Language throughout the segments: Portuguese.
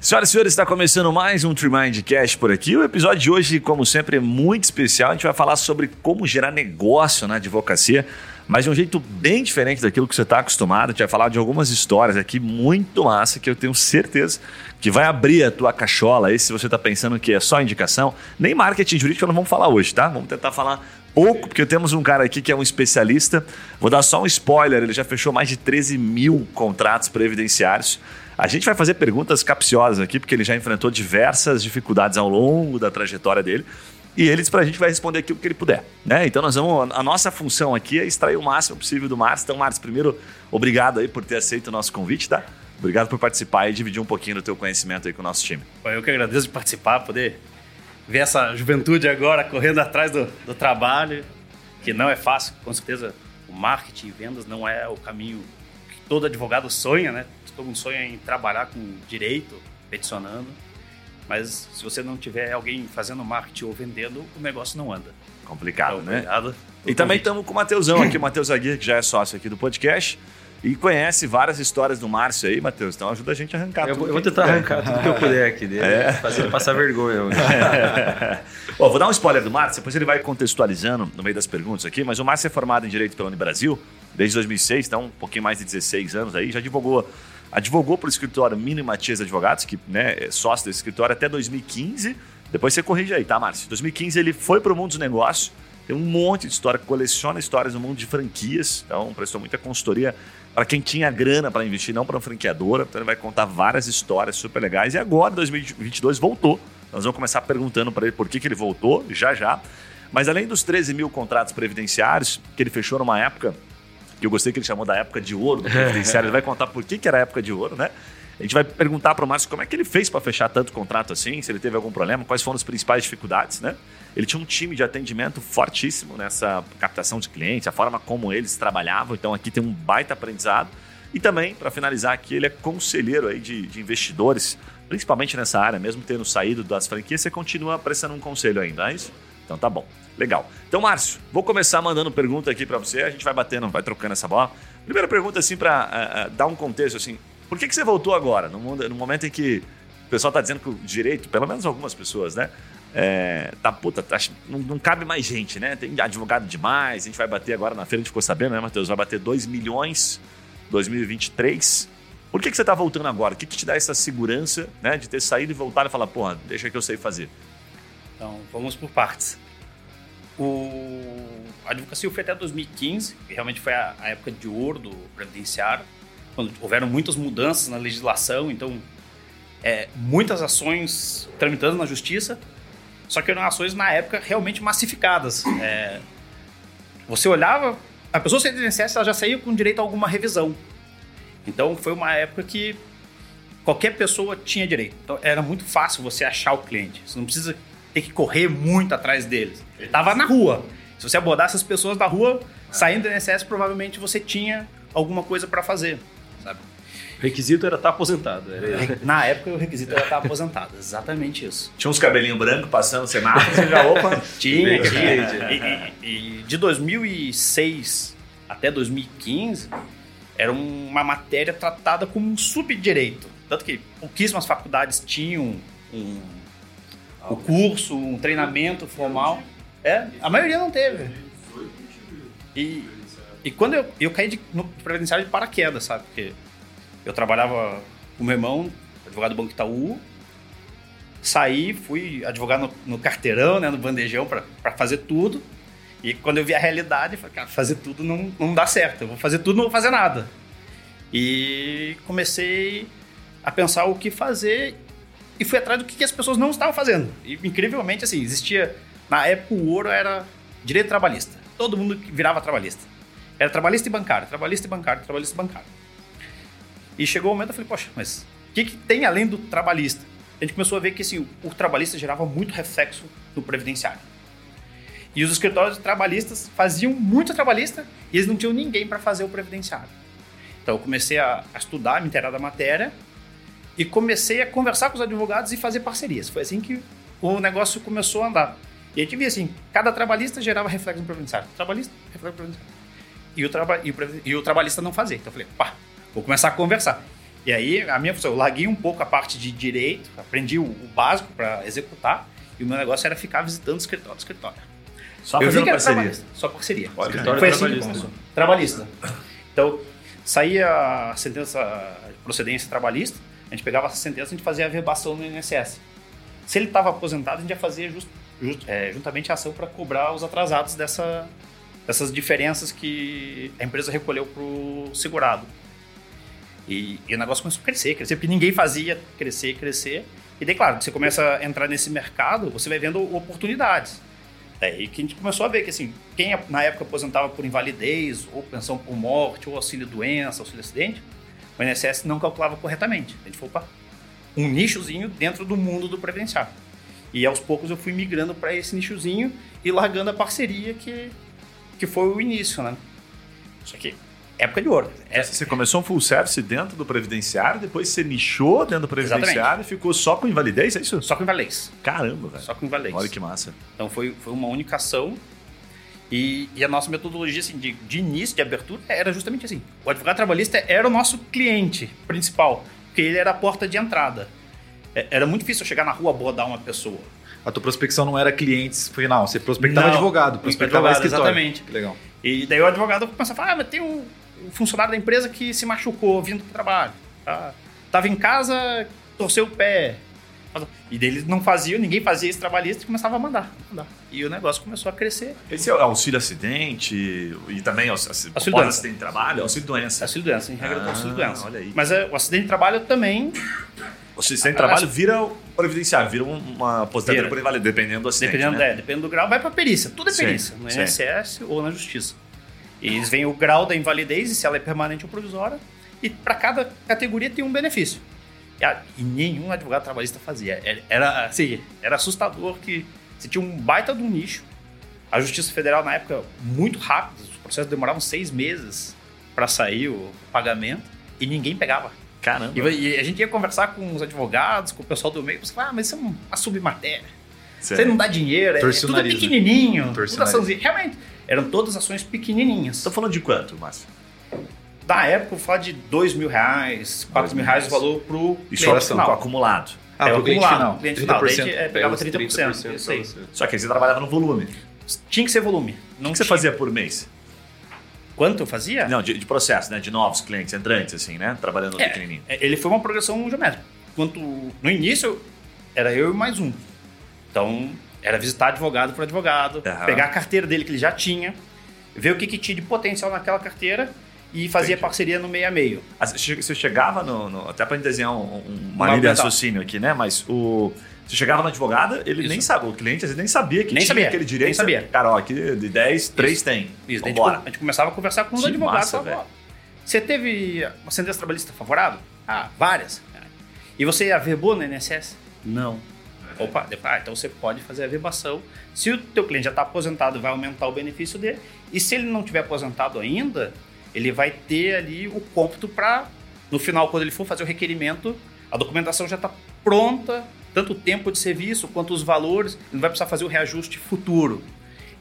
Senhoras e senhores, está começando mais um Trimind Cash por aqui. O episódio de hoje, como sempre, é muito especial. A gente vai falar sobre como gerar negócio na advocacia, mas de um jeito bem diferente daquilo que você está acostumado. A gente vai falar de algumas histórias aqui muito massa que eu tenho certeza que vai abrir a tua cachola aí se você está pensando que é só indicação. Nem marketing jurídico não vamos falar hoje, tá? Vamos tentar falar pouco, porque temos um cara aqui que é um especialista. Vou dar só um spoiler: ele já fechou mais de 13 mil contratos previdenciários. A gente vai fazer perguntas capciosas aqui, porque ele já enfrentou diversas dificuldades ao longo da trajetória dele. E ele disse para a gente vai responder aquilo que ele puder. Né? Então nós vamos. A nossa função aqui é extrair o máximo possível do Márcio. Então, Márcio, primeiro, obrigado aí por ter aceito o nosso convite, tá? Obrigado por participar e dividir um pouquinho do teu conhecimento aí com o nosso time. Eu que agradeço de participar, poder ver essa juventude agora correndo atrás do, do trabalho, que não é fácil, com certeza. O marketing e vendas não é o caminho que todo advogado sonha, né? Todo mundo sonha em trabalhar com direito, peticionando, mas se você não tiver alguém fazendo marketing ou vendendo, o negócio não anda. Complicado, então, né? Obrigado. E também estamos com o Mateusão aqui, o Matheus Aguirre, que já é sócio aqui do podcast. E conhece várias histórias do Márcio aí, Matheus. Então ajuda a gente a arrancar eu, tudo. Eu vou tentar arrancar tudo que eu puder aqui dele. É. Fazer ele passar vergonha. É. Bom, vou dar um spoiler do Márcio, depois ele vai contextualizando no meio das perguntas aqui. Mas o Márcio é formado em Direito pela Unibrasil desde 2006, então um pouquinho mais de 16 anos aí. Já advogou advogou para o escritório Mino e Matias Advogados, que né, é sócio desse escritório até 2015. Depois você corrige aí, tá, Márcio? 2015 ele foi para o mundo dos negócios, tem um monte de história, coleciona histórias no mundo de franquias, então prestou muita consultoria para quem tinha grana para investir, não para uma franqueadora. Então ele vai contar várias histórias super legais. E agora, 2022, voltou. Nós vamos começar perguntando para ele por que, que ele voltou, já já. Mas além dos 13 mil contratos previdenciários que ele fechou numa época que eu gostei que ele chamou da época de ouro do previdenciário. ele vai contar por que, que era a época de ouro, né? A gente vai perguntar para o Márcio como é que ele fez para fechar tanto contrato assim, se ele teve algum problema, quais foram as principais dificuldades, né? Ele tinha um time de atendimento fortíssimo nessa captação de clientes, a forma como eles trabalhavam, então aqui tem um baita aprendizado. E também, para finalizar aqui, ele é conselheiro aí de, de, investidores, principalmente nessa área, mesmo tendo saído das franquias, você continua prestando um conselho ainda, é isso? Então tá bom. Legal. Então, Márcio, vou começar mandando pergunta aqui para você. A gente vai batendo, vai trocando essa bola. Primeira pergunta, assim, para uh, eh, uh, eh, dar um contexto, assim. Por que, que você voltou agora? No, mundo, no momento em que o pessoal está dizendo que o direito, pelo menos algumas pessoas, né? É, tá puta, tá, não, não, cabe mais gente, né? Tem advogado demais. A gente vai bater agora na feira, a gente ficou sabendo, né, Matheus? Vai bater 2 milhões 2023. Por que, que você está voltando agora? O que, que te dá essa segurança né, de ter saído e voltado e falar, porra, deixa que eu sei fazer? Então, vamos por partes. O... A advocacia foi até 2015, que realmente foi a, a época de ouro do previdenciário, quando houveram muitas mudanças na legislação, então é, muitas ações tramitando na justiça, só que eram ações na época realmente massificadas. É, você olhava, a pessoa sem INSS ela já saía com direito a alguma revisão. Então foi uma época que qualquer pessoa tinha direito. Então era muito fácil você achar o cliente. Você não precisa ter que correr muito atrás deles. Ele tava na rua. Se você abordasse as pessoas da rua, saindo do INSS, provavelmente você tinha alguma coisa para fazer, sabe? O requisito era estar tá aposentado. Era... Na época, o requisito era estar tá aposentado. Exatamente isso. Tinha uns cabelinhos brancos passando semáforo, você já, opa... tinha, tinha. E, e, e de 2006 até 2015, era uma matéria tratada como um subdireito. Tanto que pouquíssimas faculdades tinham um o curso, um treinamento formal. É, a maioria não teve. E, e quando eu, eu caí de, no previdenciário de paraquedas, sabe? Porque eu trabalhava com meu irmão, advogado do Banco Itaú, saí, fui advogar no, no carteirão, né, no bandejão, para fazer tudo. E quando eu vi a realidade, eu falei, cara, fazer tudo não, não dá certo. Eu vou fazer tudo, não vou fazer nada. E comecei a pensar o que fazer e fui atrás do que, as pessoas não estavam fazendo. E incrivelmente, assim, existia. Na época, o ouro era direito trabalhista. Todo mundo virava trabalhista. Era trabalhista e bancário, trabalhista e bancário, trabalhista e bancário. E chegou o momento, eu falei, poxa, mas o que, que tem além do trabalhista? A gente começou a ver que assim, o trabalhista gerava muito reflexo no previdenciário. E os escritórios trabalhistas faziam muito trabalhista e eles não tinham ninguém para fazer o previdenciário. Então eu comecei a, a estudar, me inteirar da matéria e comecei a conversar com os advogados e fazer parcerias. Foi assim que o negócio começou a andar. E a gente via assim, cada trabalhista gerava reflexo no previdenciário. Trabalhista, reflexo no previdenciário. E o, traba e, o, e o trabalhista não fazia. Então eu falei, pá, vou começar a conversar. E aí, a minha função, eu larguei um pouco a parte de direito, aprendi o, o básico para executar, e o meu negócio era ficar visitando escritório, escritório. Só eu fazendo parceria. trabalhista, só parceria. Olha, Escritório Foi assim que trabalhista. começou. Trabalhista. Então, saía a sentença de procedência trabalhista, a gente pegava essa sentença e a gente fazia a verbação no INSS. Se ele estava aposentado, a gente ia fazer just- just- é, juntamente a ação para cobrar os atrasados dessa, dessas diferenças que a empresa recolheu para o segurado. E, e o negócio começou a crescer, crescer, porque ninguém fazia crescer, crescer. E daí, claro, você começa a entrar nesse mercado, você vai vendo oportunidades. Daí que a gente começou a ver que, assim, quem na época aposentava por invalidez, ou pensão por morte, ou auxílio-doença, auxílio-acidente, o INSS não calculava corretamente. A gente foi para um nichozinho dentro do mundo do previdenciário. E aos poucos eu fui migrando para esse nichozinho e largando a parceria que, que foi o início, né? Isso aqui, época de ouro. É, Você começou um full service dentro do previdenciário, depois você nichou dentro do previdenciário e ficou só com invalidez, é isso? só com invalidez. Caramba, velho. Só com invalidez. Olha que massa. Então foi, foi uma única ação. E, e a nossa metodologia assim, de, de início, de abertura, era justamente assim. O advogado trabalhista era o nosso cliente principal, porque ele era a porta de entrada. É- Era muito difícil eu chegar na rua abordar uma pessoa. A tua prospecção não era clientes final, você prospectava Não, advogado, prospectava advogado, escritório. exatamente. Que legal. E daí o advogado começa a falar: ah, mas tem um, um funcionário da empresa que se machucou vindo para o trabalho. Tá? Tava em casa, torceu o pé. E daí eles não faziam, ninguém fazia esse trabalhista e começava a mandar, mandar. E o negócio começou a crescer. Esse é o auxílio acidente e também aux- Auxílio auxílio doença. acidente de trabalho, auxílio doença. Auxílio doença, em regra do Ah, auxílio doença. olha aí. Mas é, o acidente de trabalho também, O acidente de trabalho vira previdenciário, vira um- uma aposentadoria Vira. por invalidez, dependendo do acidente. dependendo, né? é, dependendo do grau, vai para perícia. Tudo é Sim, perícia, no sim. INSS ou na justiça. E eles veem o grau da invalidez e se ela é permanente ou provisória. E para cada categoria tem um benefício. E, nenhum advogado trabalhista fazia. Era, era, assim, era assustador que você tinha um baita de um nicho. A Justiça Federal, na época, muito rápido, os processos demoravam seis meses para sair o pagamento e ninguém pegava. Caramba. E, e a gente ia conversar com os advogados, com o pessoal do meio, e você fala, ah, mas isso é uma submatéria. Certo. Você não dá dinheiro, é o tudo pequenininho. Tudo açãozinha. Realmente, eram todas ações pequenininhas. Tô falando de quanto, Márcio? Da época, eu falo de dois mil reais, quatro mil reais o valor pro Isso cliente é final. acumulado. Ah, É, o cliente final. cliente final. Daí a 30%. gente, é, Pega pegava os 30%. isso aí. Só que aí você trabalhava no volume. Tinha que ser volume. Não O que você fazia por mês? Quanto eu fazia? Não, de, de processo, né? De novos clientes, entrantes, assim, né? Trabalhando no É, pequenininho. é, ele foi uma progressão geométrica. Enquanto no início era eu e mais um. Então, era visitar advogado por advogado, Aham. pegar a carteira dele que ele já tinha, ver o que, que tinha de potencial naquela carteira e fazer Entendi. parceria no meio a meio. Você chegava no. no- até pra gente desenhar um, um- uma linha de raciocínio aqui, né? Mas o. Você chegava no advogado, ele Isso. nem sabia, o cliente às vezes nem sabia que Nem tinha sabia, aquele direito. nem sabia. Cara, ó, aqui de 10, 3 Isso. tem. Isso, daí a gente, Vambora. a gente começava a conversar com os Que advogados. massa, falava, Você teve uma sentença trabalhista favorável? Ah, várias. E você averbou no INSS? Não. Opa, ah, então você pode fazer a averbação. Se o teu cliente já está aposentado, vai aumentar o benefício dele. E se ele não tiver aposentado ainda, ele vai ter ali o cômputo para, no final, quando ele for fazer o requerimento, a documentação já está pronta, tanto o tempo de serviço quanto os valores, ele não vai precisar fazer o reajuste futuro.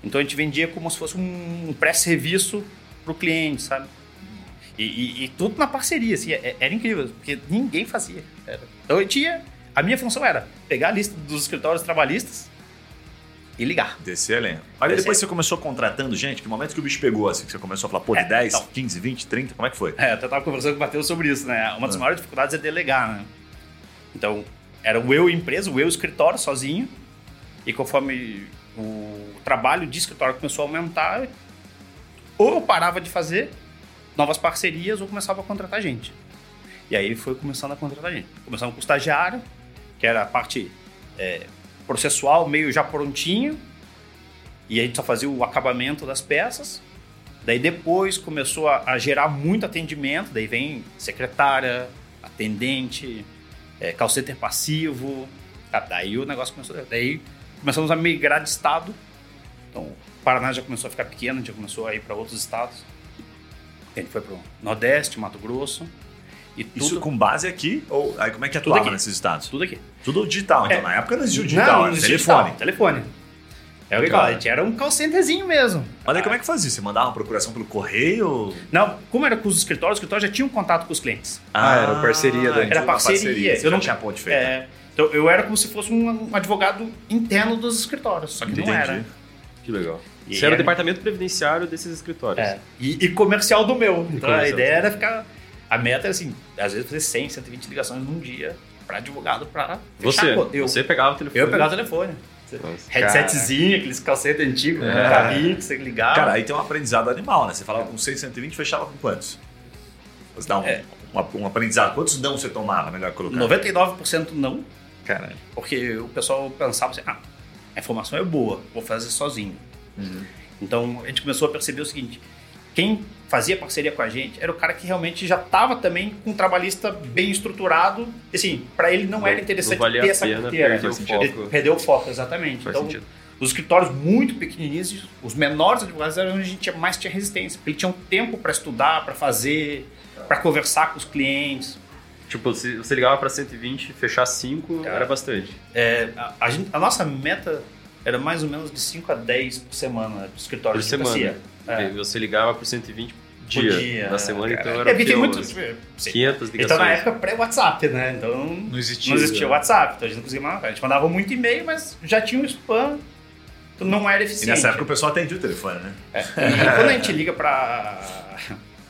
Então a gente vendia como se fosse um pré-serviço para o cliente, sabe? E, e- e tudo na parceria, assim, é- era incrível, porque ninguém fazia. Então eu tinha. A minha função era pegar a lista dos escritórios trabalhistas e ligar. Descer a lenha. Mas Descer. depois você começou contratando gente, que momento que o bicho pegou, assim, que você começou a falar, pô, de É, 10, então. 15, 20, 30, como é que foi? É, eu até estava conversando com o Matheus sobre isso, né? Uma das Ah. maiores dificuldades é delegar, né? Então, era o eu empresa, o eu escritório sozinho, e conforme o trabalho de escritório começou a aumentar, ou eu parava de fazer novas parcerias ou começava a contratar gente. E aí foi começando a contratar gente. Começamos com o estagiário, que era a parte é, processual, meio já prontinho, e a gente só fazia o acabamento das peças. Daí depois começou a, a gerar muito atendimento, daí vem secretária, atendente, é, passivo, tá, daí o negócio começou, daí começamos a migrar de estado, então o Paraná já começou a ficar pequeno, já começou a ir para outros estados, a gente foi para o Nordeste, Mato Grosso, e tudo, Isso com base aqui? Ou aí como é que Tudo atuava aqui. nesses estados? tudo aqui. Tudo digital. Então, É. na época não existia o digital, Não, era não telefone. digital, telefone. É o que gente era um call centerzinho mesmo. Mas aí como é que fazia? Você mandava uma procuração pelo correio? Não, como era com os escritórios, os escritórios já tinham contato com os clientes. Ah, era parceria da- Era uma parceria. Você Eu não tinha ponte feita. É, então eu era como se fosse um, advogado interno dos escritórios, só que Entendi. não era. Que legal. E Você era o departamento previdenciário desses escritórios. É, e, e comercial do meu. Então a ideia era ficar. A meta era assim, às vezes fazer 100, 120 ligações num dia para advogado para Você, Eu, você pegava o telefone. eu pegava o telefone. Nossa. Headsetzinho, aqueles calcetes antigos, É. com cabinho que você ligava. Cara, aí tem um aprendizado animal, né? Você falava com 6, 120, fechava com quantos? Você dá um, É. um, um aprendizado. Quantos não você tomava, melhor colocar? 99% não, Caralho. porque o pessoal pensava assim, ah, a informação é boa, vou fazer sozinho. Então a gente começou a perceber o seguinte: quem fazia parceria com a gente era o cara que realmente já estava também com um trabalhista bem estruturado. Assim, para ele não, Não- era interessante não ter essa pena carteira. o Ele foco. Perdeu o foco, exatamente. Faz então, sentido. os escritórios muito pequenininhos, os menores advogados eram onde a gente tinha- mais tinha resistência, porque eles tinham tempo para estudar, para fazer, para conversar com os clientes. Tipo, se você ligava pra 120, fechar 5 Cara. era bastante. É, a, a gente- a nossa meta era mais ou menos de 5 a 10 por semana do escritório Por de semana. advocacia. É. E Você ligava por 120 Por dia, dia, na semana, cara. então É, era porque tem muito. umas sim. 500 ligações. Então na época pré-WhatsApp, né? Então Não existia. não existia o WhatsApp, então a gente não conseguia mandar. A gente mandava muito e-mail, mas já tinha um spam, então não era E eficiente. nessa época o pessoal atendia o telefone, né? É, E quando a gente liga para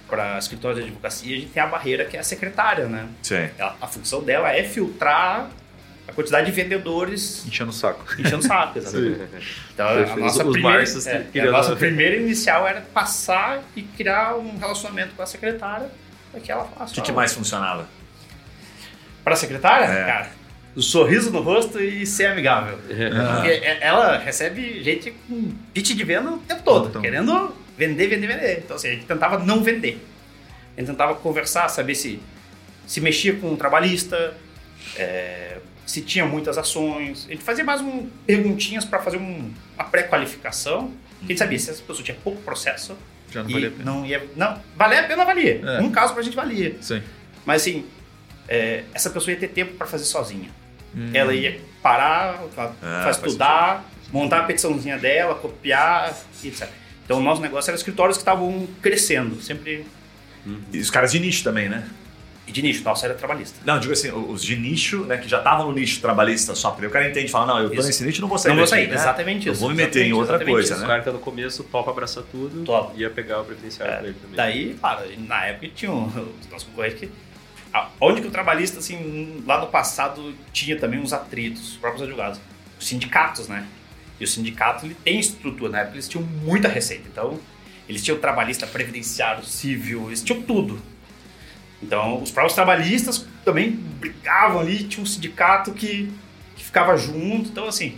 para escritório de advocacia, a gente tem a barreira que é a secretária, né? Sim. Ela- a função dela é filtrar a quantidade de vendedores Enchendo o saco. enchendo o saco, exatamente. Então, a nossa, Os primeira, é, a nossa primeira inicial era passar e criar um relacionamento com a secretária para que ela faça. O que, que mais funcionava? Para a secretária, É. cara, o sorriso no rosto e ser amigável. É. Porque é- ela recebe gente com pitch de venda o tempo todo, Então. querendo vender, vender, vender. Então, assim, a gente tentava não vender. A gente tentava conversar, saber se, se mexia com o trabalhista, é, se tinha muitas ações. A gente fazia mais um, perguntinhas para fazer um- uma pré-qualificação. que A gente sabia se essa pessoa tinha pouco processo Já não e valia a pena. não ia. Não, valer a pena valia. É. Um caso pra gente valia. Sim. Mas assim, é, essa pessoa ia ter tempo para fazer sozinha. Hum. Ela ia parar, ela Ah, faz faz estudar, montar a petiçãozinha dela, copiar, e etc. Então o nosso negócio era escritórios que estavam crescendo, sempre E os caras de nicho também, né? E de nicho, nossa era trabalhista. Não, digo assim, os de nicho, né, que já estavam no nicho trabalhista só, porque o cara entende e fala, não, eu tô Isso. nesse nicho, não vou sair Não vou sair, né? exatamente Eu isso. vou me meter em outra coisa, isso. O né? cara que tá no começo topa abraçar tudo Topa. ia pegar o previdenciário É, pra ele também. Daí, claro, na época tinha um, os nossos concorrentes que. Onde que o trabalhista, assim, lá no passado tinha também uns atritos, os próprios advogados, os sindicatos, né? E o sindicato ele tem estrutura, na época eles tinham muita receita. Então, eles tinham trabalhista previdenciário, civil, eles tinham tudo. Então, os próprios trabalhistas também brigavam ali, tinha um sindicato que, que ficava junto. Então, assim,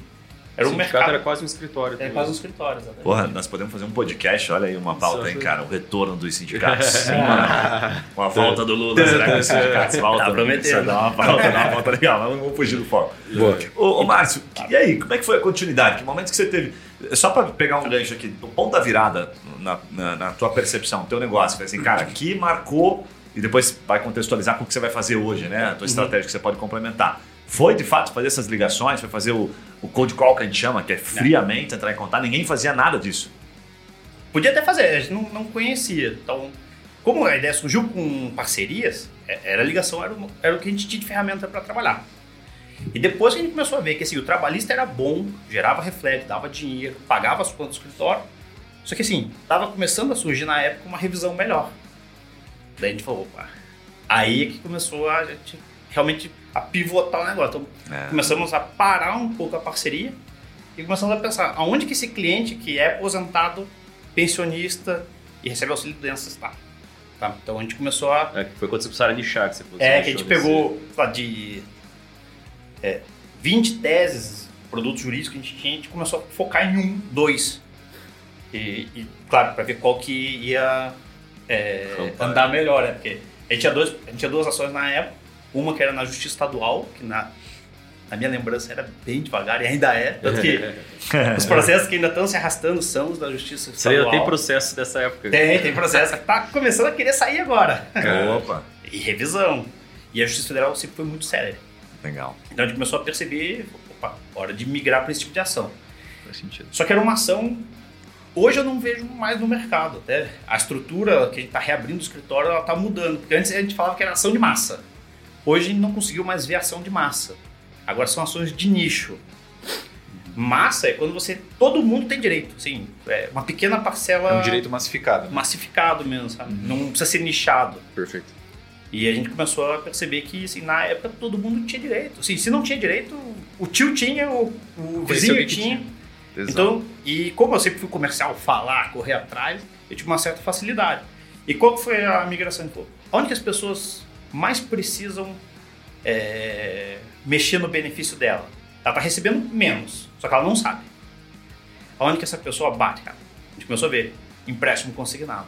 era o um sindicato mercado. era quase um escritório. Era quase um escritório, exatamente. Porra, nós podemos fazer um podcast, olha aí uma pauta, hein, cara, o retorno dos sindicatos. Sim, mano. Com a volta do Lula, será que os sindicatos voltam? Tá prometendo. Isso Dá uma pauta, dá uma pauta legal, mas não vamos fugir do foco. Boa. Ô, ô Márcio, e aí, como é que foi a continuidade? Que momentos que você teve? Só pra pegar um gancho aqui, do ponto da virada na, na, na tua percepção, teu negócio, foi assim, cara, aqui marcou, e depois vai contextualizar com o que você vai fazer hoje, né? A tua estratégia que você pode complementar. Foi de fato fazer essas ligações, foi fazer o, o cold call que a gente chama, que é friamente entrar em contato, ninguém fazia nada disso. Podia até fazer, a gente não, não conhecia. Então, como a ideia surgiu com parcerias, é- era ligação, era o, era o que a gente tinha de ferramenta para trabalhar. E depois que a gente começou a ver que assim, o trabalhista era bom, gerava reflexo, dava dinheiro, pagava as contas do escritório, só que assim, estava começando a surgir na época uma revisão melhor. Daí a gente falou, opa, aí é que começou a gente realmente a pivotar o negócio. Então, É. começamos a parar um pouco a parceria e começamos a pensar aonde que esse cliente que é aposentado, pensionista e recebe auxílio de doença está. Tá? Então a gente começou a. É, foi quando você começaram a nichar que você É, que a gente pegou sei lá, de é, 20 teses, produtos jurídicos que a gente tinha, a gente começou a focar em um, dois. E, e, claro, para ver qual que ia é, andar melhor, né? Porque a gente, tinha dois, a gente tinha duas ações na época, uma que era na Justiça Estadual, que na, na minha lembrança era bem devagar e ainda é, tanto que os processos que ainda estão se arrastando são os da Justiça Você ainda Estadual. tem processo dessa época. Tem, tem processo que tá começando a querer sair agora. Opa, E revisão. E a Justiça Federal sempre foi muito séria. legal. Então a gente começou a perceber, opa, hora de migrar para esse tipo de ação. Faz sentido. Só que era uma ação Hoje eu não vejo mais no mercado. Até a estrutura que a gente está reabrindo o escritório, ela está mudando. Porque antes a gente falava que era ação de massa. Hoje a gente não conseguiu mais ver ação de massa. Agora são ações de nicho. Massa é quando você. Todo mundo tem direito. Assim, é uma pequena parcela. É um direito massificado. né? massificado mesmo, sabe? Não precisa ser nichado. Perfeito. E a gente começou a perceber que, assim, na época todo mundo tinha direito. Assim, se não tinha direito, o tio tinha, o, o vizinho que tinha. Exato. Então, e como eu sempre fui comercial, falar, correr atrás, eu tive uma certa facilidade. E qual foi a migração de pouco? Onde as pessoas mais precisam é, mexer no benefício dela? Ela está recebendo menos, só que ela não sabe. Onde que essa pessoa bate, cara? A gente começou a ver empréstimo consignado.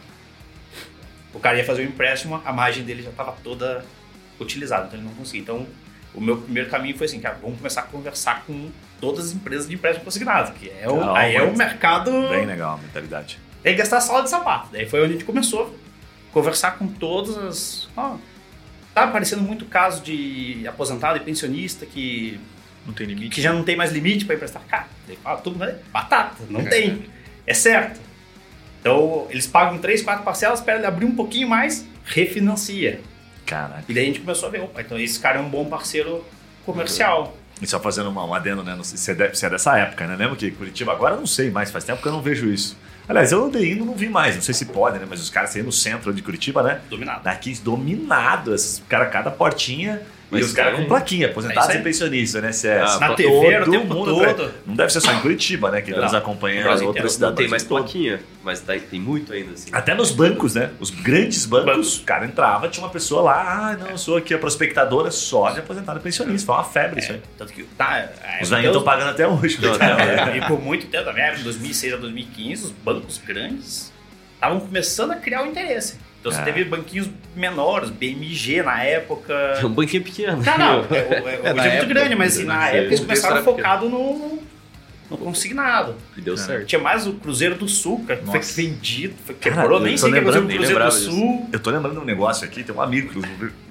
O cara ia fazer o empréstimo, a margem dele já estava toda utilizada, então ele não conseguia. Então, o meu primeiro caminho foi assim, cara, vamos começar a conversar com todas as empresas de empréstimo consignado, que é o, Não, aí é o mercado... Bem legal a mentalidade. Tem que gastar sala de sapato. Daí foi onde a gente começou a conversar com todas as... Ó, tá aparecendo muito caso de aposentado e pensionista que, Não tem limite. que já não tem mais limite para emprestar. Cara, daí fala tudo, né? Batata, não tem. É certo. Então, eles pagam três, quatro parcelas, espera ele abrir um pouquinho mais, refinancia. Caraca. E daí a gente começou a ver, opa, então esse cara é um bom parceiro comercial. E só fazendo uma, um adendo, né? Não sei se é, se é dessa época, né? Lembra que Curitiba agora não sei mais, faz tempo que eu não vejo isso. Aliás, eu andei indo, não vi mais, não sei se pode, né? Mas os caras aí no centro de Curitiba, né? Dominado. Daqui dominado, esses cara, cada portinha. Mas e os caras tem- com plaquinha, É aposentados isso aí. e pensionistas, né? CS. Ah, Na TV, era o todo tempo mundo, todo. Não deve ser só em Curitiba, né? Que Não. nos acompanha Brasil outras inteiro. Não cidades. tem mais todo. plaquinha, mas tá- tem muito ainda, assim. Até nos bancos, né? Os grandes bancos, o cara entrava, tinha uma pessoa lá, ah, não, eu sou aqui a prospectadora só de aposentado e pensionista. Foi uma febre isso aí. Tanto que tá, é, Os velhinhos estão pagando até hoje. Não, coitado. até É, e por muito tempo, na minha época, de 2006 a 2015, os bancos grandes estavam começando a criar o interesse. Então você É. teve banquinhos menores, BMG na época. Um banquinho pequeno. Não, não, é, é, é, muito época, grande, mas assim, na né? época eles começaram focado no, no consignado. E deu certo. Tinha mais o Cruzeiro do Sul, cara, que foi vendido, foi quebrou, nem sei o que o Cruzeiro do. Sul. Eu tô lembrando de um negócio aqui, tem um amigo,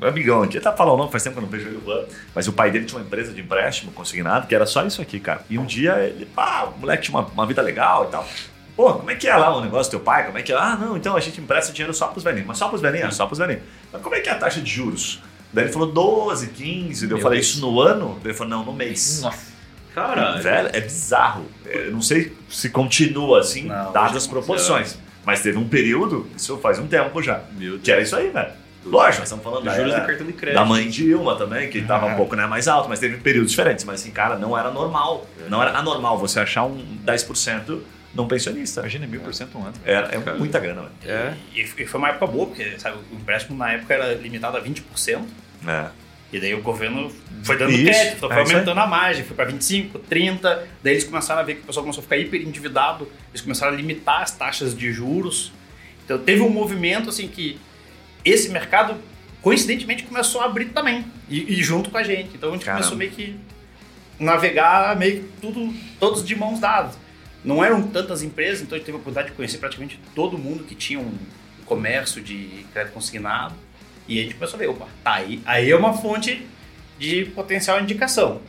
um amigão aqui, até falar o nome, faz tempo que eu não vejo ele lá, mas o pai dele tinha uma empresa de empréstimo consignado, que era só isso aqui, cara. E um dia ele, pá, o moleque tinha uma, uma vida legal e tal. Pô, como é que é lá o negócio do teu pai? Como é que é? Ah, não, então a gente empresta dinheiro só pros velhinhos. Mas só pros velhinhos? Só pros velhinhos. Mas como é que é a taxa de juros? Daí ele falou 12, 15. Daí eu falei, Deus. isso no ano? Daí ele falou, não, no mês. Nossa. Caralho. Velho, é bizarro. É, Eu não sei se continua assim, Não, dadas hoje as não. proporções. Mas teve um período, isso faz um tempo já, que era isso aí, velho. Lógico, nós estamos falando da, juros do cartão de crédito. da mãe de Ilma também, que estava Ah. um pouco né, mais alto, mas teve períodos diferentes. Mas assim, cara, não era normal. Não era anormal você achar um 10% num pensionista. Imagina, mil por cento um ano. É, é Cara. muita grana, velho. É. E, e foi uma época boa, porque sabe, o empréstimo na época era limitado a 20%. É. E daí o governo foi dando Isso, crédito, é foi aí. aumentando a margem, foi para 25, 30. Daí eles começaram a ver que o pessoal começou a ficar hiper endividado, eles começaram a limitar as taxas de juros. Então teve um movimento assim que esse mercado coincidentemente começou a abrir também e, e junto com a gente. Então a gente Caramba. começou meio que navegar meio que tudo todos de mãos dadas. Não eram tantas empresas, então a gente teve a oportunidade de conhecer praticamente todo mundo que tinha um comércio de crédito consignado. E a gente começou a ver, opa, tá aí, aí é uma fonte de potencial indicação.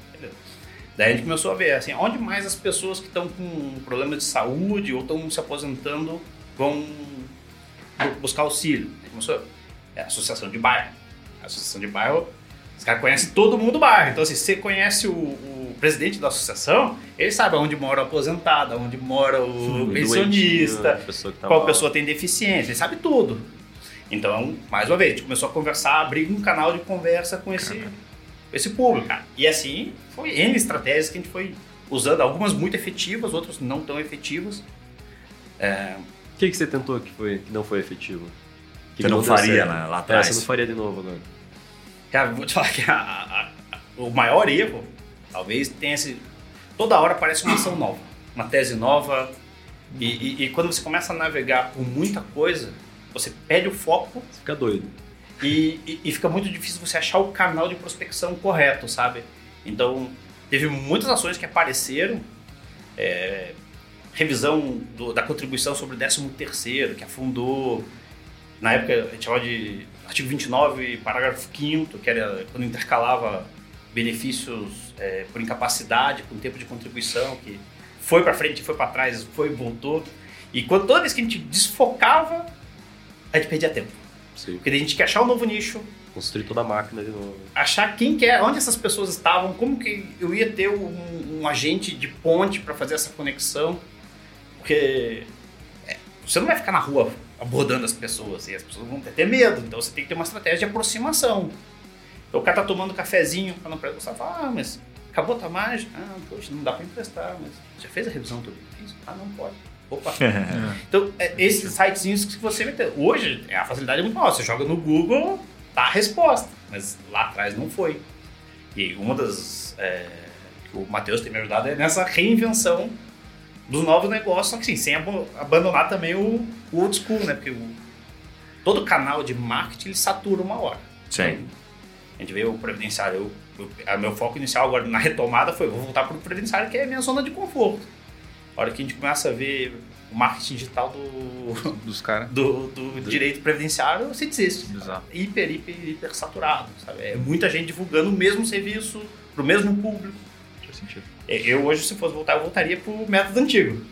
Daí a gente começou a ver, assim, onde mais as pessoas que estão com problema de saúde ou estão se aposentando vão bu- buscar auxílio. A gente começou, é associação de bairro. A associação de bairro, os caras conhecem todo mundo do bairro. Então, assim, se você conhece o, o presidente da associação, ele sabe onde mora o aposentado, onde mora o pensionista, a pessoa que tá qual mal. pessoa tem deficiência, ele sabe tudo. Então, mais uma vez, a gente começou a conversar, abrir um canal de conversa com esse, esse público. cara. E assim, foi N estratégias que a gente foi usando, algumas muito efetivas, outras não tão efetivas. É, O que, que você tentou que, foi, que não foi efetivo? Que Você não certo? faria né, lá É, atrás. você não faria de novo agora. Cara, vou te falar que a- a- a- o maior erro, talvez tenha esse. Toda hora parece uma ação nova, uma tese nova. E, e- e quando você começa a navegar por muita coisa, você perde o foco Você fica doido. e, e- e fica muito difícil você achar o canal de prospecção correto, sabe? Então, teve muitas ações que apareceram. é, revisão do- da contribuição sobre o 13 terceiro, que afundou. Na época, a gente chamava de artigo 29, parágrafo 5 que era quando intercalava benefícios é, por incapacidade com tempo de contribuição, que foi para frente, foi para trás, foi e voltou. E quando, toda vez que a gente desfocava, a gente perdia tempo. Sim. Porque a gente quer achar um novo nicho, Construir toda a máquina de novo. achar quem que é, onde essas pessoas estavam, como que eu ia ter um, um agente de ponte para fazer essa conexão. Porque é, você não vai ficar na rua abordando as pessoas, e as pessoas vão ter medo, então você tem que ter uma estratégia de aproximação. Então o cara tá tomando cafezinho para não fala, ah, mas acabou a tua margem? Ah, poxa, não dá para emprestar, mas já fez a revisão do Fiz? Ah, não pode. Opa. Então, é, esses sitezinhos que você vai ter. Hoje, a facilidade é muito maior. Você joga no Google, tá a resposta. Mas lá atrás não foi. E uma das. É, que o Matheus tem me ajudado é nessa reinvenção dos novos negócios, só que sim, sem abo- abandonar também o, o old school, né? Porque o, todo canal de marketing ele satura uma hora. Sim. A gente vê o previdenciário. Eu, eu, a meu foco inicial agora na retomada foi: vou voltar para o previdenciário, que é a minha zona de conforto. A hora que a gente começa a ver o marketing digital do, Dos caras. do, do direito previdenciário, você desiste. Exato. Hiper, hiper, hiper saturado. Sabe? É muita gente divulgando o mesmo serviço para o mesmo público. Faz sentido. É, Eu hoje, se fosse voltar, eu voltaria para o método antigo.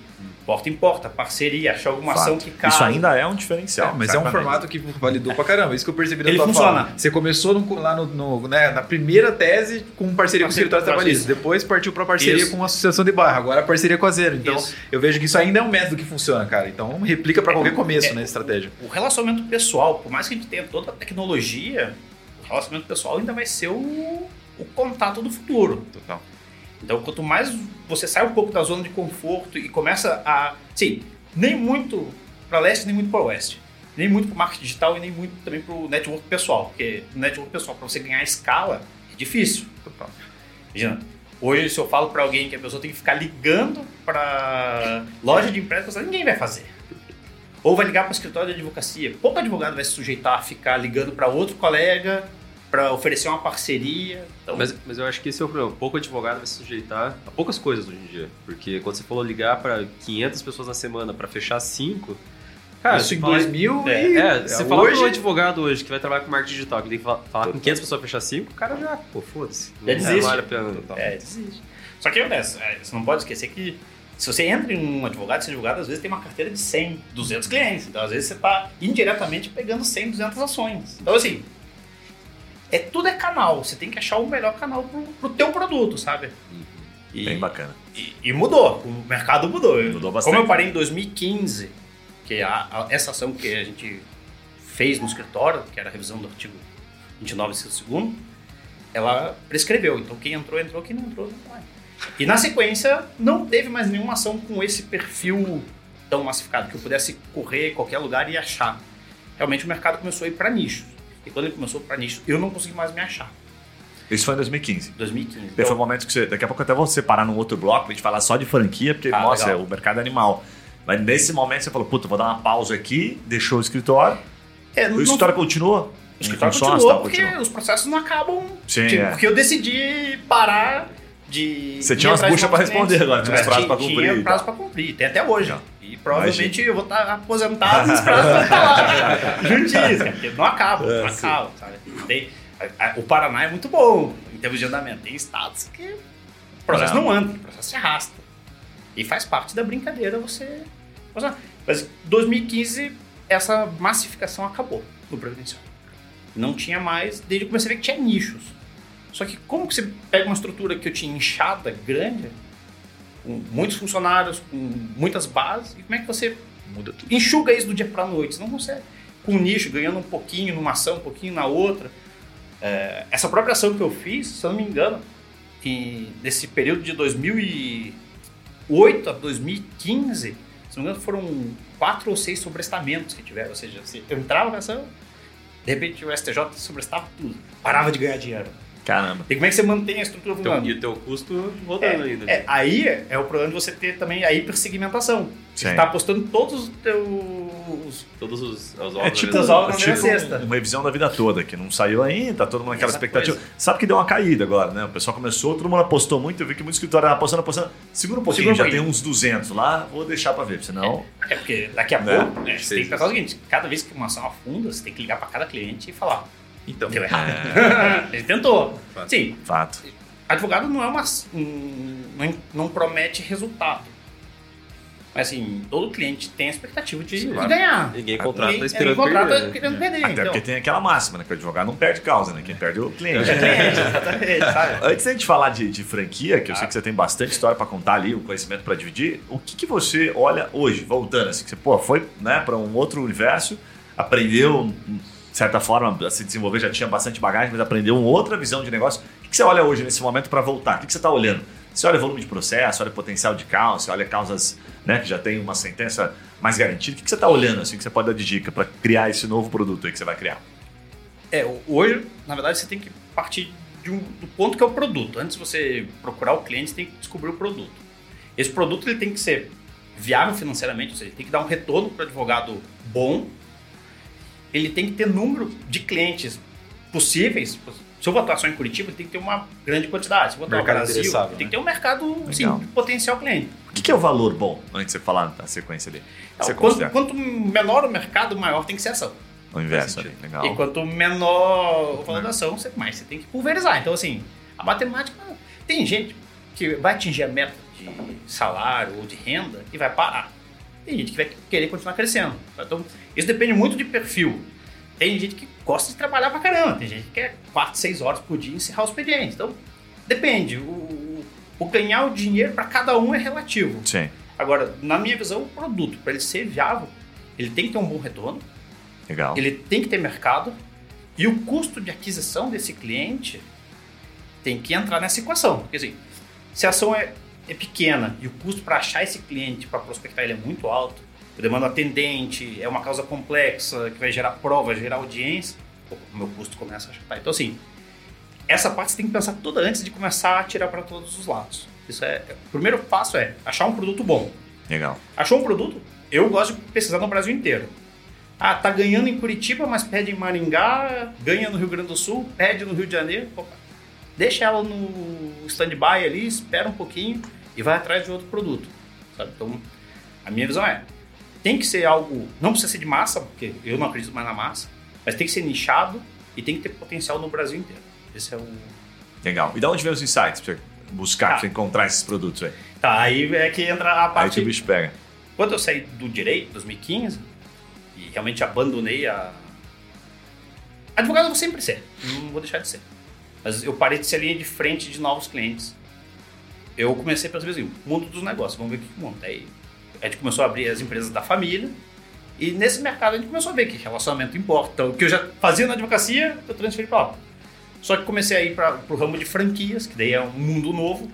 Porta em porta, parceria, achar alguma ação Fato. que casa. Isso ainda é um diferencial. É, mas é um formato que validou pra caramba. Isso que eu percebi na Ele tua funciona. fala. Você começou no- lá no, no- né, na primeira tese com parceria com o escritório trabalhista. Depois partiu pra parceria Isso. com a associação de bairro. Agora a parceria com a Zero. Então Isso. eu vejo que isso ainda é um método que funciona, cara. Então replica pra qualquer começo, é, né, estratégia. O relacionamento pessoal, por mais que a gente tenha toda a tecnologia, o relacionamento pessoal ainda vai ser o, o contato do futuro. Total. Então, quanto mais você sai um pouco da zona de conforto e começa a. Sim, nem muito para leste, nem muito para oeste. Nem muito para o marketing digital e nem muito também para o network pessoal. Porque no network pessoal, para você ganhar escala, é difícil. Imagina, hoje, se eu falo para alguém que a pessoa tem que ficar ligando para loja de empréstimos, ninguém vai fazer. Ou vai ligar para o escritório de advocacia. Pouco advogado vai se sujeitar a ficar ligando para outro colega para oferecer uma parceria. Então, Mas, mas eu acho que esse é o problema. Pouco advogado vai se sujeitar a poucas coisas hoje em dia. Porque quando você falou ligar para 500 pessoas na semana para fechar 5, cara, isso você em fala- 2000 é, e... É, você fala hoje... pro advogado hoje que vai trabalhar com marketing digital, que tem que fa- falar com 500 pessoas pra fechar 5, o cara já, pô, foda-se. Já Não desiste. vale a pena. É, desiste. Só que acontece, é, você não pode esquecer que se você entra em um advogado, esse advogado às vezes tem uma carteira de 100, 200 clientes. Então, às vezes, você está indiretamente pegando 100, 200 ações. Então, assim, é, tudo é canal. Você tem que achar o melhor canal pro, pro teu produto, sabe? E, Bem bacana. e, e mudou. O mercado mudou. Mudou bastante. Como eu parei em 2015, que a, a- essa ação que a gente fez no escritório, que era a revisão do artigo 29, segundo, ela prescreveu. Então quem entrou, entrou, quem não entrou, não vai. E na sequência, não teve mais nenhuma ação com esse perfil tão massificado, que eu pudesse correr em qualquer lugar e achar. Realmente o mercado começou a ir para nichos. E quando ele começou para nichos, eu não consegui mais me achar. Isso foi em 2015. 2015. Daí foi um momento que você. Daqui a pouco até vou separar num outro bloco pra gente falar só de franquia, porque, Ah, nossa, legal. o mercado é animal. Mas nesse momento você falou, puta, vou dar uma pausa aqui, deixou o escritório. É, O escritório continua? O escritório continuou tá, porque continua. os processos não acabam. Sim, tipo, é. Porque eu decidi parar de. Você tinha umas buchas pra novos responder agora, tinha uns É, prazos pra tinha- cumprir Tinha prazo tal. pra cumprir, tem até hoje. Não. Provavelmente Imagina. eu vou estar aposentado prazos pra estar lá. Juntinhos, cara, porque não acaba, não É, sim. acaba, sabe? Tem, a- a- o Paraná é muito bom em termos de andamento. Tem estados que o processo Não. não, anda, o processo se arrasta. E faz parte da brincadeira você. Mas em 2015, essa massificação acabou no Previdenciário. Não tinha mais, desde que comecei a ver que tinha nichos. Só que como que você pega uma estrutura que eu tinha inchada, grande, com muitos funcionários, com muitas bases, e como é que você Muda tudo. enxuga isso do dia para noite? Você não consegue. Com um nicho, ganhando um pouquinho numa ação, um pouquinho na outra. É, essa própria ação que eu fiz, se eu não me engano, em, nesse período de 2008 a 2015, se não me engano, foram quatro ou seis sobrestamentos que tiveram. Ou seja, você entrava na ação, de repente o STJ sobrestava tudo, parava de ganhar dinheiro. Caramba. E como é que você mantém a estrutura Então, funcionando? e o teu custo rodando ainda. É, aí é o problema de você ter também a hipersegmentação. Você está apostando todos os teus. Todos os, os É ovos tipo, Todas mesma- as obras é na tipo um- uma revisão da vida toda, que não saiu ainda, tá todo mundo naquela Essa expectativa. coisa. Sabe que deu uma caída agora, né? O pessoal começou, todo mundo apostou muito, eu vi que muito escritório tava apostando, apostando. Segura um pouquinho, Segura um já tem uns 200 lá, vou deixar pra ver, senão... É porque daqui a Né? pouco né, você Sim, tem que pensar o seguinte: cada vez que uma ação afunda, você tem que ligar para cada cliente e falar. Então, Deu errado. É, Ele tentou. Fato. Sim, fato. advogado não é uma. um- não, não promete resultado. Mas assim, todo cliente tem a expectativa de, Sim, de ganhar. Ninguém contrata Ninguém- esperando ninguém contrata perder, né? querendo perder. Até então. porque tem aquela máxima, né? Que o advogado não perde causa, né? Quem perde é o cliente. É cliente, exatamente, sabe? Antes da gente falar de, de franquia, que eu sei que você tem bastante história para contar ali, o conhecimento para dividir, o que, que você olha hoje, voltando, assim, que você pô, foi né, para um outro universo, aprendeu, de certa forma, se desenvolver, já tinha bastante bagagem, mas aprendeu uma outra visão de negócio. O que, você olha hoje nesse momento para voltar? O que, você está olhando? Você olha volume de processo, olha potencial de causa, você olha causas né, que já tem uma sentença mais garantida. O que, você está olhando assim, que você pode dar de dica para criar esse novo produto aí que você vai criar? É, hoje, na verdade, você tem que partir um- do ponto que é o produto. Antes de você procurar o cliente, você tem que descobrir o produto. Esse produto ele tem que ser viável financeiramente, ou seja, tem que dar um retorno para o advogado bom. Ele tem que ter número de clientes possíveis. Se eu vou atuar só em Curitiba, ele tem que ter uma grande quantidade. Se eu vou atuar no Mercado Brasil, tem né? que ter um mercado de potencial cliente. O que, que é o valor bom, antes de você falar da sequência que Então, quanto, quanto menor o mercado, maior tem que ser a ação. O inverso ali, legal. E quanto menor o valor da ação, mais você tem que pulverizar. Então, assim, a matemática. Tem gente que vai atingir a meta de salário ou de renda e vai parar. Tem gente que vai querer continuar crescendo. Então, isso depende muito de perfil. Tem gente que gosta de trabalhar pra caramba, tem gente que quer 4, 6 horas por dia encerrar o expediente. Então, depende. O, o- o ganhar o dinheiro para cada um é relativo. Sim, Agora, na minha visão, o produto, para ele ser viável, ele tem que ter um bom retorno. legal. Ele tem que ter mercado e o custo de aquisição desse cliente tem que entrar nessa equação. Porque assim, se a ação é, é pequena e o custo para achar esse cliente, para prospectar ele é muito alto, eu demando atendente, é uma causa complexa que vai gerar prova, gerar audiência, o meu custo começa a achatar. Então assim, essa parte você tem que pensar toda antes de começar a tirar para todos os lados. Isso é, o primeiro passo é achar um produto bom. Legal. Achou um produto? Eu gosto de pesquisar no Brasil inteiro. Ah, tá ganhando em Curitiba, mas pede em Maringá, ganha no Rio Grande do Sul, pede no Rio de Janeiro. Opa, deixa ela no stand-by ali, espera um pouquinho e vai atrás de outro produto. sabe? Então, a minha visão é, tem que ser algo, não precisa ser de massa, porque eu não acredito mais na massa, mas tem que ser nichado e tem que ter potencial no Brasil inteiro. Esse é o... Legal. E da onde vem os insights pra você buscar, Tá. pra você encontrar esses produtos aí? Tá, aí é que entra a Aí parte... que o bicho pega. Quando eu saí do direito, 2015, e realmente abandonei a. Advogado eu vou sempre ser, não vou deixar de ser. Mas eu parei de ser linha de frente de novos clientes. Eu comecei a perceber assim, mundo dos negócios, vamos ver o que que monta. Aí a gente começou a abrir as empresas da família, e nesse mercado a gente começou a ver que relacionamento importa. Então, o que eu já fazia na advocacia, eu transferi para lá. Só que comecei a ir para o ramo de franquias, que daí é um mundo novo,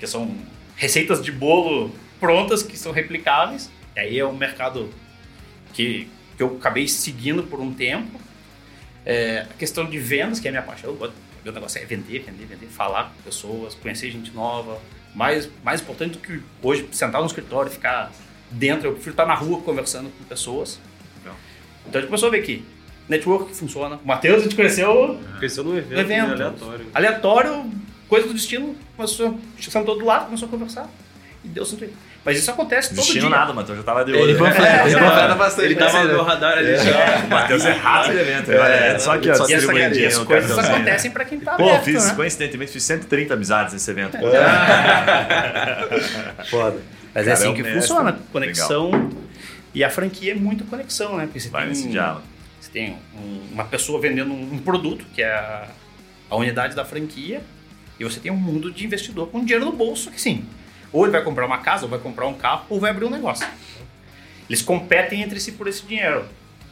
que são receitas de bolo prontas que são replicáveis. E aí é um mercado que, que eu acabei seguindo por um tempo. É, a questão de vendas, que é a minha paixão, eu gosto- meu negócio é vender, vender, vender, falar com pessoas, conhecer gente nova. Mais, mais importante do que hoje sentar no escritório e ficar dentro, eu prefiro estar na rua conversando com pessoas. Legal. Então a gente começou a ver que network funciona. O Matheus a gente conheceu Cresceu num evento, Evento. aleatório. aleatório, coisa do destino, começou, sentou do lado, começou a conversar e deu certo. Mas isso acontece todo Destino dia. nada, Matheus já tava de Ele olho. né? panfleta, ele panfleta bastante. Ele tava né? no meu radar ali já. O Matheus é rato de evento. É, só que ó, só essa, distribuidinho, e as coisas cartãozinho. acontecem pra quem tá Pô, aberto, fiz, né? coincidentemente, fiz 130 amizades nesse evento. Foda. Mas é assim é que funciona. Conexão. E a franquia é muito conexão, né? Porque você Vai tem, nesse diálogo. você tem um- uma pessoa vendendo um, um produto, que é a, a unidade da franquia, e você tem um mundo de investidor com dinheiro no bolso, que sim, ou ele vai comprar uma casa, ou vai comprar um carro, ou vai abrir um negócio. Eles competem entre si por esse dinheiro.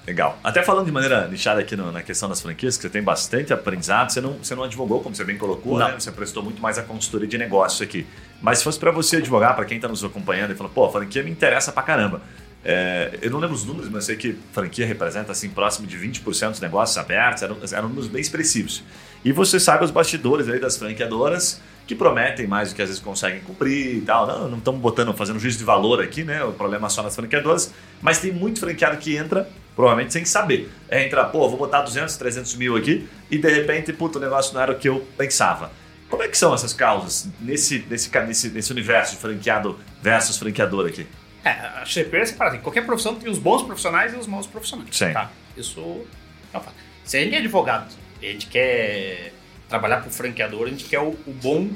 Legal. Até falando de maneira nichada aqui no- na questão das franquias, que você tem bastante aprendizado, você não, você não advogou, como você bem colocou, Não. né? Você prestou muito mais a consultoria de negócio aqui. Mas se fosse para você advogar, para quem está nos acompanhando e falou, pô, a franquia me interessa pra caramba. É, eu não lembro os números, mas eu sei que franquia representa assim próximo de 20% dos negócios abertos, eram, eram números bem expressivos. E você sabe os bastidores aí das franqueadoras que prometem mais do que às vezes conseguem cumprir e tal. Não, não estamos botando, fazendo juízo de valor aqui, né? O problema é só nas franqueadoras. Mas tem muito franqueado que entra, provavelmente sem saber. É, entra, pô, vou botar 200, 300 mil aqui e de repente, puta, o negócio não era o que eu pensava. Como é que são essas causas nesse, nesse, nesse, nesse universo de franqueado versus franqueador aqui? É, que primeiro é separado. Em qualquer profissão tem os bons profissionais e os maus profissionais. Sim. Tá? Isso é um fato. Se a gente é advogado, a gente quer trabalhar para o franqueador, a gente quer o, o bom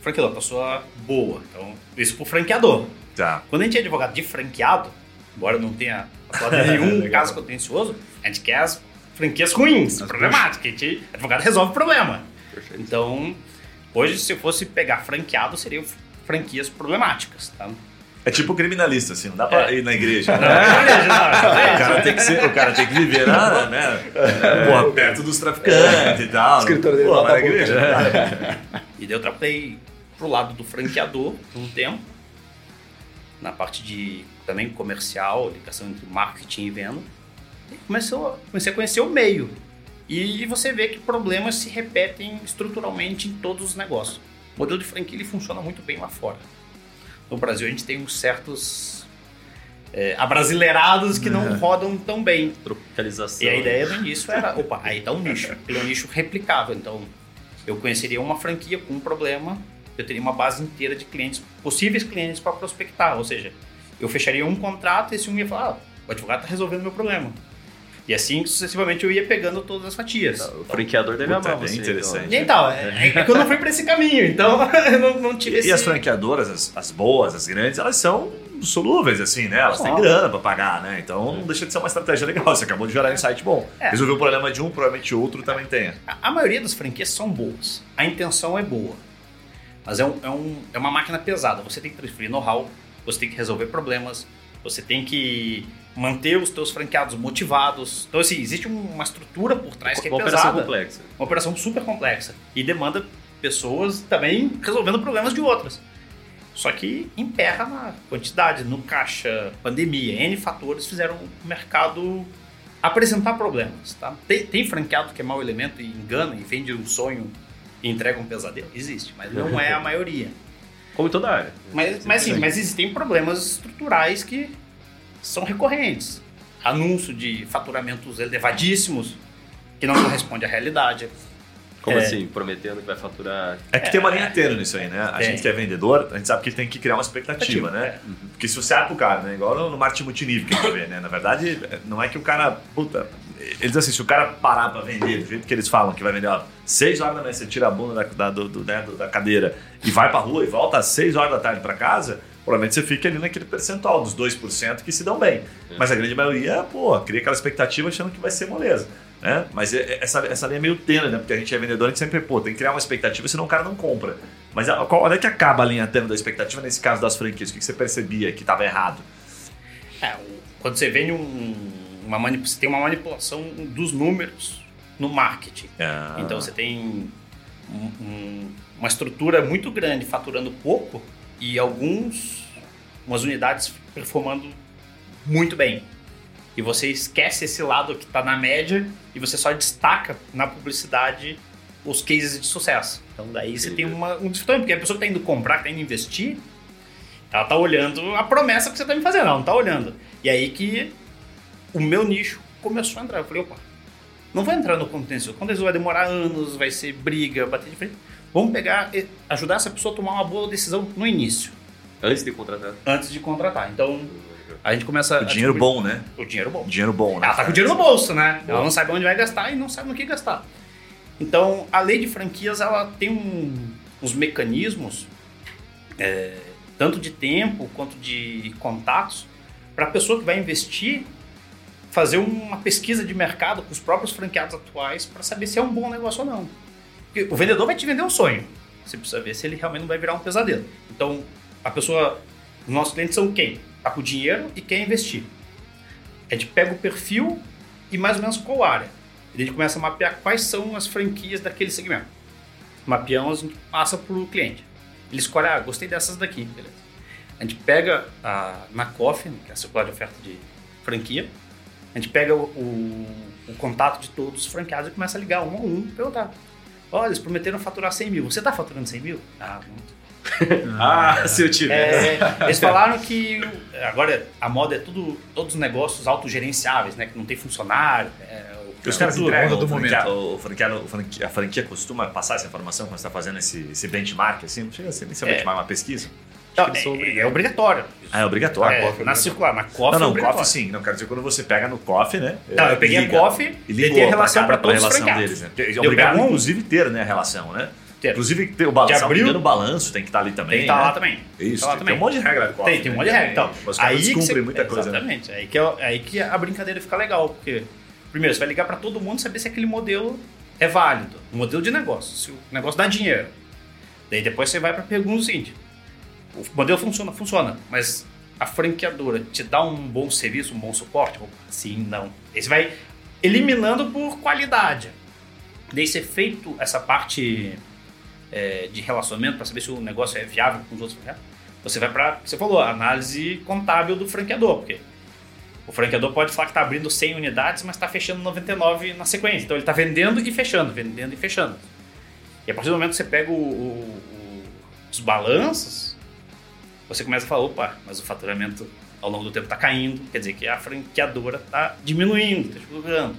franqueador, a pessoa boa. Então, isso para o franqueador. Tá. Quando a gente é advogado de franqueado, embora não tenha atuado nenhum caso contencioso, a gente quer as franquias ruins, problemáticas. A gente, advogado resolve o problema. Perfeito. Então, hoje, se eu fosse pegar franqueado, seriam franquias problemáticas, tá? É tipo criminalista, assim, não dá pra ir na igreja. né? Não, O cara tem que ser, o cara tem que viver na, né? Porra, perto dos traficantes e tal. O escritório dele Pô, na igreja. E daí eu trabalhei pro lado do franqueador por um tempo, na parte de também comercial, ligação entre marketing e venda. E começou, comecei a conhecer o meio. E você vê que problemas se repetem estruturalmente em todos os negócios. O modelo de franquia ele funciona muito bem lá fora. No Brasil a gente tem uns certos é, abrasileirados que não rodam tão bem. Tropicalização. E a ideia do início era, opa, aí tá um nicho. Ele é um nicho replicável. Então, eu conheceria uma franquia com um problema, eu teria uma base inteira de clientes, possíveis clientes para prospectar. Ou seja, eu fecharia um contrato e esse um ia falar, ah, o advogado tá resolvendo meu problema. E assim, sucessivamente, eu ia pegando todas as fatias. O franqueador deve Puta, amar bem você. interessante. E então, é, é que eu não fui para esse caminho, então eu não, não tive E, esse... e as franqueadoras, as, as boas, as grandes, elas são solúveis, assim, né? Elas têm grana pra pagar, né? Então não deixa de ser uma estratégia legal. Você acabou de gerar um insight bom. É. Resolveu o problema de um, provavelmente outro também tenha. A, a maioria das franquias são boas. A intenção é boa. Mas é, um- é um- é uma máquina pesada. Você tem que transferir know-how, você tem que resolver problemas, você tem que manter os teus franqueados motivados. Então, assim, existe um- uma estrutura por trás que é Uma operação pesada. complexa. Uma operação super complexa. E demanda pessoas também resolvendo problemas de outras. Só que emperra na quantidade, no caixa, pandemia, N fatores fizeram o mercado apresentar problemas. Tá? Tem, tem franqueado que é mau elemento e engana e vende um sonho e entrega um pesadelo? Existe, mas não é a maioria. Como em toda área. Mas, mas, sim, mas existem problemas estruturais que são recorrentes. Anúncio de faturamentos elevadíssimos que não corresponde à realidade. Como É. assim? Prometendo que vai faturar. É que tem uma linha tênue nisso aí, né? A Tem. gente que é vendedor, a gente sabe que tem que criar uma expectativa, né? É. Porque se você abre o cara, né? Igual no, no marketing multinível que a gente vê, né? Na verdade, não é que o cara. Puta. Eles dizem assim, se o cara parar pra vender do jeito que eles falam que vai vender, ó, 6 horas da manhã, você tira a bunda da, da, do- do- né, do- da cadeira e vai pra rua e volta às 6 horas da tarde pra casa, provavelmente você fica ali naquele percentual dos 2% que se dão bem. Mas a grande maioria, pô, cria aquela expectativa achando que vai ser moleza. Né? Mas é- é- essa, essa linha é meio tênue, né? Porque a gente é vendedor, a gente sempre, pô, tem que criar uma expectativa, senão o cara não compra. Mas a- qual, onde é que acaba a linha tênue da expectativa nesse caso das franquias? O que que você percebia que estava errado? É, quando você vende um, uma manipulação, você tem uma manipulação dos números no marketing. Ah. Então você tem um- um- uma estrutura muito grande faturando pouco e alguns umas unidades performando muito bem. E você esquece esse lado que está na média e você só destaca na publicidade os cases de sucesso. Então daí você tem uma, um dificuldade, porque a pessoa que está indo comprar, que está indo investir, ela tá olhando a promessa que você tá me fazendo, ela não tá olhando. E aí que o meu nicho começou a entrar. Eu falei, opa, não vou entrar no contencioso. O contencioso vai demorar anos, vai ser briga, bater de frente. Vamos pegar, e ajudar essa pessoa a tomar uma boa decisão no início, Antes de contratar. antes de contratar. Então, a gente começa O a dinheiro bom, né? O dinheiro bom. Dinheiro bom, né? Ela tá com o dinheiro no bolso, né? Ela não sabe onde vai gastar e não sabe no que gastar. Então, a lei de franquias, ela tem um- uns mecanismos, é, tanto de tempo quanto de contatos, para a pessoa que vai investir fazer uma pesquisa de mercado com os próprios franqueados atuais para saber se é um bom negócio ou não. Porque o vendedor vai te vender um sonho. Você precisa ver se ele realmente não vai virar um pesadelo. Então, a pessoa, os nossos clientes são quem? Tá com dinheiro e quer investir. A gente pega o perfil e mais ou menos qual área. A gente começa a mapear quais são as franquias daquele segmento. Mapeamos, a gente passa para o cliente. Ele escolhe, ah, gostei dessas daqui, beleza. A gente pega a, na Coffee, que é a circular de oferta de franquia, a gente pega o, o- o contato de todos os franqueados e começa a ligar um a um, perguntar. Olha, eles prometeram faturar 100 mil. Você está faturando 100 mil? Ah, muito. Ah, se eu tivesse. É, eles falaram que agora a moda é tudo, todos os negócios autogerenciáveis, né? Que não tem funcionário. é, Os caras entregam, do franqueado, o franqueado, o franqui- a franquia costuma passar essa informação quando você está fazendo esse, esse benchmark, assim? Não chega a ser nem ser É. benchmark, uma pesquisa? Não, é, é obrigatório. Ah, é obrigatório. É, na circular, na Coffee não, é não, obrigatório. coffee sim. Não quero dizer quando você pega no coffee, né? Não, eu peguei a liga. Coffee e ligou tem a relação pra, para todos os relação deles, né? É Eu obrigado, um- inclusive, ter né, a relação, né? inteiro. Inclusive, tem o balanço, abril- o balanço tem que estar ali também. Tem que estar né? lá também. Isso, Tá lá tem, também. tem um monte de regra. de Tem, tem um monte de regra. Então, Os caras aí muita coisa. né? Exatamente. Aí que, é- aí que a brincadeira fica legal, porque primeiro você vai ligar para todo mundo saber se aquele modelo é válido, um modelo de negócio, se o negócio dá dinheiro. Daí depois você vai para a pergunta seguinte: o modelo funciona, funciona, mas a franqueadora te dá um bom serviço, um bom suporte? Sim, não. Aí você vai eliminando por qualidade. Daí ser feito essa parte é, de relacionamento para saber se o negócio é viável com os outros franqueados, você vai para, você falou, análise contábil do franqueador, porque o franqueador pode falar que está abrindo 100 unidades, mas está fechando 99 na sequência. Então ele está vendendo e fechando, vendendo e fechando. E a partir do momento que você pega o- o- os balanços, você começa a falar, opa, mas o faturamento ao longo do tempo está caindo, quer dizer que a franqueadora está diminuindo, está explorando.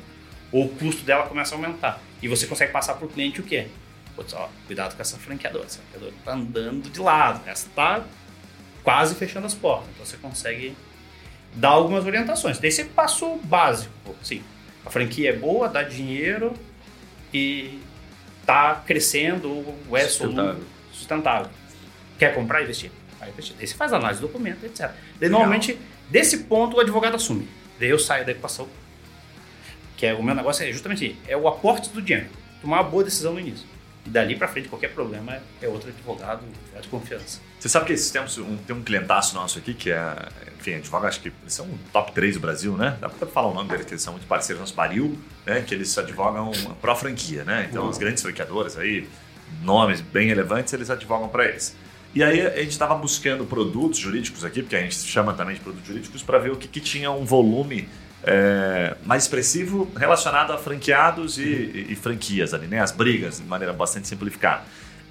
Ou o custo dela começa a aumentar. E você consegue passar para o cliente o quê? Putz, ó, cuidado com essa franqueadora. Essa franqueadora está andando de lado, essa está quase fechando as portas. Então você consegue dar algumas orientações. Daí você passa o básico. Sim, a franquia é boa, dá dinheiro e tá crescendo ou é Sustentável. sustentável. Quer comprar e investir? Daí você faz análise do documento, etc. Daí normalmente, desse ponto, o advogado assume. Daí eu saio da equação. Que é o meu negócio é justamente é o aporte do dinheiro. Tomar uma boa decisão no início. E dali pra frente, qualquer problema é- outro advogado é de confiança. Você sabe que esses tempos um, tem um clientaço nosso aqui que é, enfim, advogado, acho que eles são o top 3 do Brasil, né? Dá pra falar o nome deles, que eles são muito parceiros, nosso Baril, né? Que eles advogam pró franquia, né? Então, as grandes franqueadoras aí, nomes bem relevantes, eles advogam para eles. E aí a gente estava buscando produtos jurídicos aqui, porque a gente chama também de produtos jurídicos, para ver o que, que tinha um volume é, mais expressivo relacionado a franqueados e, e- e franquias ali, né? As brigas, de maneira bastante simplificada.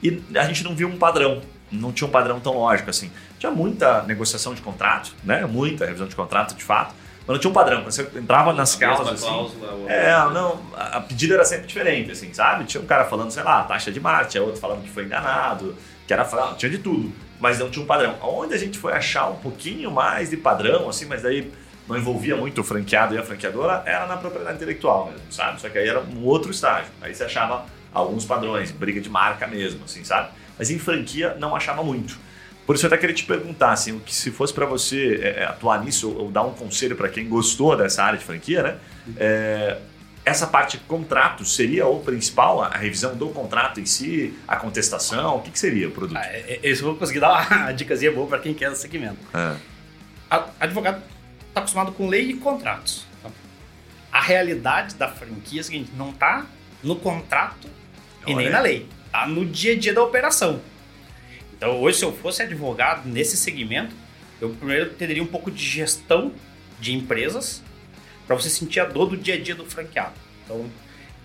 E a gente não viu um padrão, não tinha um padrão tão lógico assim. Tinha muita negociação de contrato, né? Muita revisão de contrato, de fato, mas não tinha um padrão. Quando você entrava nas A causas, assim, cláusula, o- é, não, a pedida era sempre diferente, assim, sabe? Tinha um cara falando, sei lá, taxa de marcha, tinha outro falando que foi enganado, que era fraude, tinha de tudo, mas não tinha um padrão. Onde a gente foi achar um pouquinho mais de padrão, assim, mas daí não envolvia muito o franqueado e a franqueadora, era na propriedade intelectual mesmo, sabe? Só que aí era um outro estágio. Aí você achava alguns padrões, briga de marca mesmo, assim, sabe? Mas em franquia não achava muito. Por isso eu até queria te perguntar, assim, o que se fosse para você é, é, atuar nisso ou, ou dar um conselho para quem gostou dessa área de franquia, né? É, essa parte de contrato seria o principal, a revisão do contrato em si, a contestação, o que, que seria o produto? Ah, é- é- eu vou conseguir dar uma dicasinha boa para quem quer esse segmento. A- advogado está acostumado com lei e contratos. A realidade da franquia é a seguinte: não está no contrato e nem Olha. na lei, está no dia a dia da operação. Então, hoje, se eu fosse advogado nesse segmento, eu primeiro entenderia um pouco de gestão de empresas para você sentir a dor do dia a dia do franqueado. Então,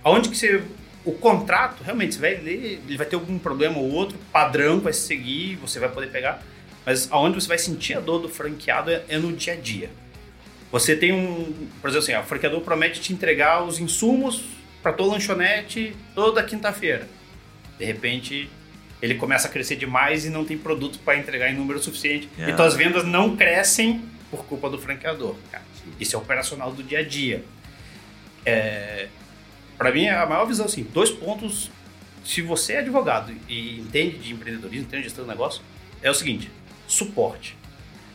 aonde que você. O contrato, realmente, você vai ler, ele vai ter algum problema ou outro, padrão vai se seguir, você vai poder pegar. Mas aonde você vai sentir a dor do franqueado é, é no dia a dia. Você tem um. Por exemplo, assim, ó, o franqueador promete te entregar os insumos para tua lanchonete toda quinta-feira. De repente, ele começa a crescer demais e não tem produto para entregar em número suficiente. Yeah. E tuas vendas não crescem por culpa do franqueador. Cara. Isso é operacional do dia a dia. É, para mim, a maior visão, assim, dois pontos. Se você é advogado e entende de empreendedorismo, entende de gestão do negócio, é o seguinte: suporte.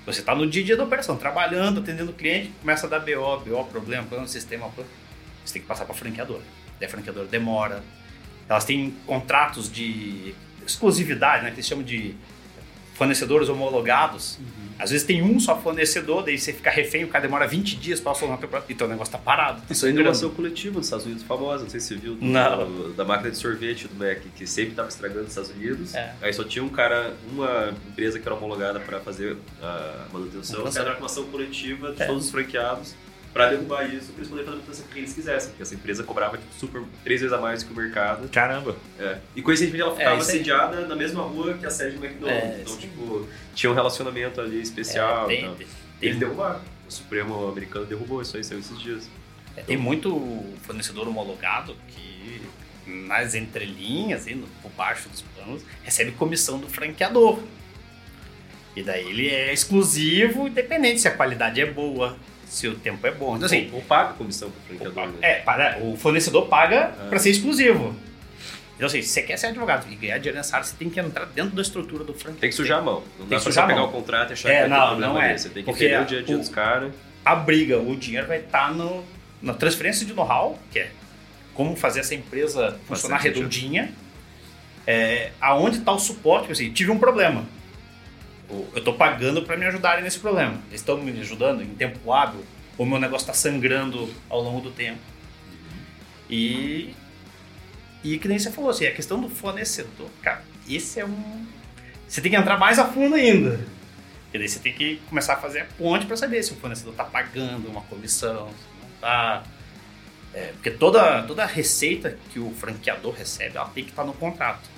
Você está no dia a dia da operação, trabalhando, atendendo o cliente, começa a dar BO, BO, problema, problema no sistema, problema. você tem que passar para a franqueadora. A franqueadora demora. Elas têm contratos de exclusividade, né, que eles chamam de fornecedores homologados. Às vezes tem um só fornecedor, daí você fica refém, o cara demora 20 dias para soltar teu produto, então o negócio tá parado. Isso é inovação coletiva nos Estados Unidos famosa, não sei se você viu, do- da máquina de sorvete do Mac, que sempre estava estragando nos Estados Unidos. É. Aí só tinha um cara, uma empresa que era homologada para fazer a manutenção, Manutenção. era uma ação coletiva de É. todos os franqueados para derrubar isso, para eles poderem fazer a manutenção que eles quisessem, porque essa empresa cobrava tipo, super três vezes a mais que o mercado. Caramba! É. E coincidentemente ela ficava isso aí. sediada na mesma rua que a sede do McDonald's. É, então, tipo, tinha um relacionamento ali especial. É, tem, então. tem- Eles derrubaram. O Supremo americano derrubou isso aí, saiu esses dias. É, Tem muito fornecedor homologado que, nas entrelinhas, assim, no- por baixo dos planos, recebe comissão do franqueador. E daí ele é exclusivo, independente se a qualidade é boa, se o tempo é bom. Então, assim, ou, ou paga comissão pro franqueador. né? é, para, o fornecedor paga É. para ser exclusivo. Então, assim, se você quer ser advogado e ganhar dinheiro nessa área, você tem que entrar dentro da estrutura do franquia. Tem que sujar a mão. Não Tem dá que sujar pegar mão. o contrato e achar É, que vai ter não, não é. Você tem que Porque entender o dia a dia o- dos caras. A briga, o dinheiro vai estar no, na transferência de know-how, que é como fazer essa empresa funcionar redondinha, é, aonde está o suporte. Assim, tive um problema. Eu estou pagando para me ajudarem nesse problema. Eles estão me ajudando em tempo hábil, ou meu negócio está sangrando ao longo do tempo. E, e que nem você falou, assim, a questão do fornecedor, cara, esse é um. Você tem que entrar mais a fundo ainda. E daí você tem que começar a fazer a ponte para saber se o fornecedor está pagando uma comissão, se não está. porque toda, toda receita que o franqueador recebe, ela tem que estar no contrato.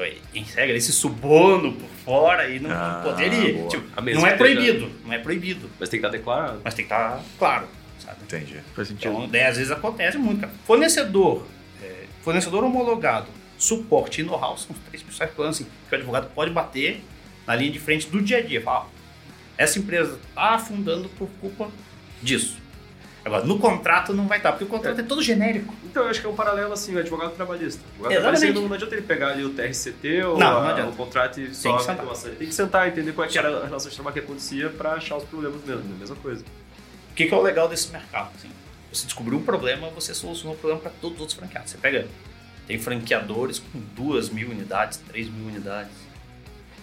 Então, em regra, esse suborno por fora e não Ah, poderia. Tipo, não é proibido, não é proibido. Mas tem que estar declarado. Mas tem que estar claro, sabe? Entendi. Faz sentido. Então, daí, às vezes acontece muito, cara. Fornecedor, é, fornecedor homologado, suporte e know-how são os três principais planos assim, que o advogado pode bater na linha de frente do dia a dia. Ó, essa empresa está afundando por culpa disso. Agora, no contrato não vai estar, porque o contrato é, todo genérico. Então, eu acho que é um paralelo assim, o advogado trabalhista. O advogado Exatamente. trabalhista não, não adianta ele pegar ali o TRCT ou Não, não a- adianta. o contrato e só ele tem que sentar e entender qual é era a relação de trabalho que acontecia pra achar os problemas mesmo, é a mesma coisa. O que, que é o legal desse mercado? Assim, você descobriu um problema, você solucionou o problema para todos os outros franqueados. Você pega, tem franqueadores com duas mil unidades, três mil unidades.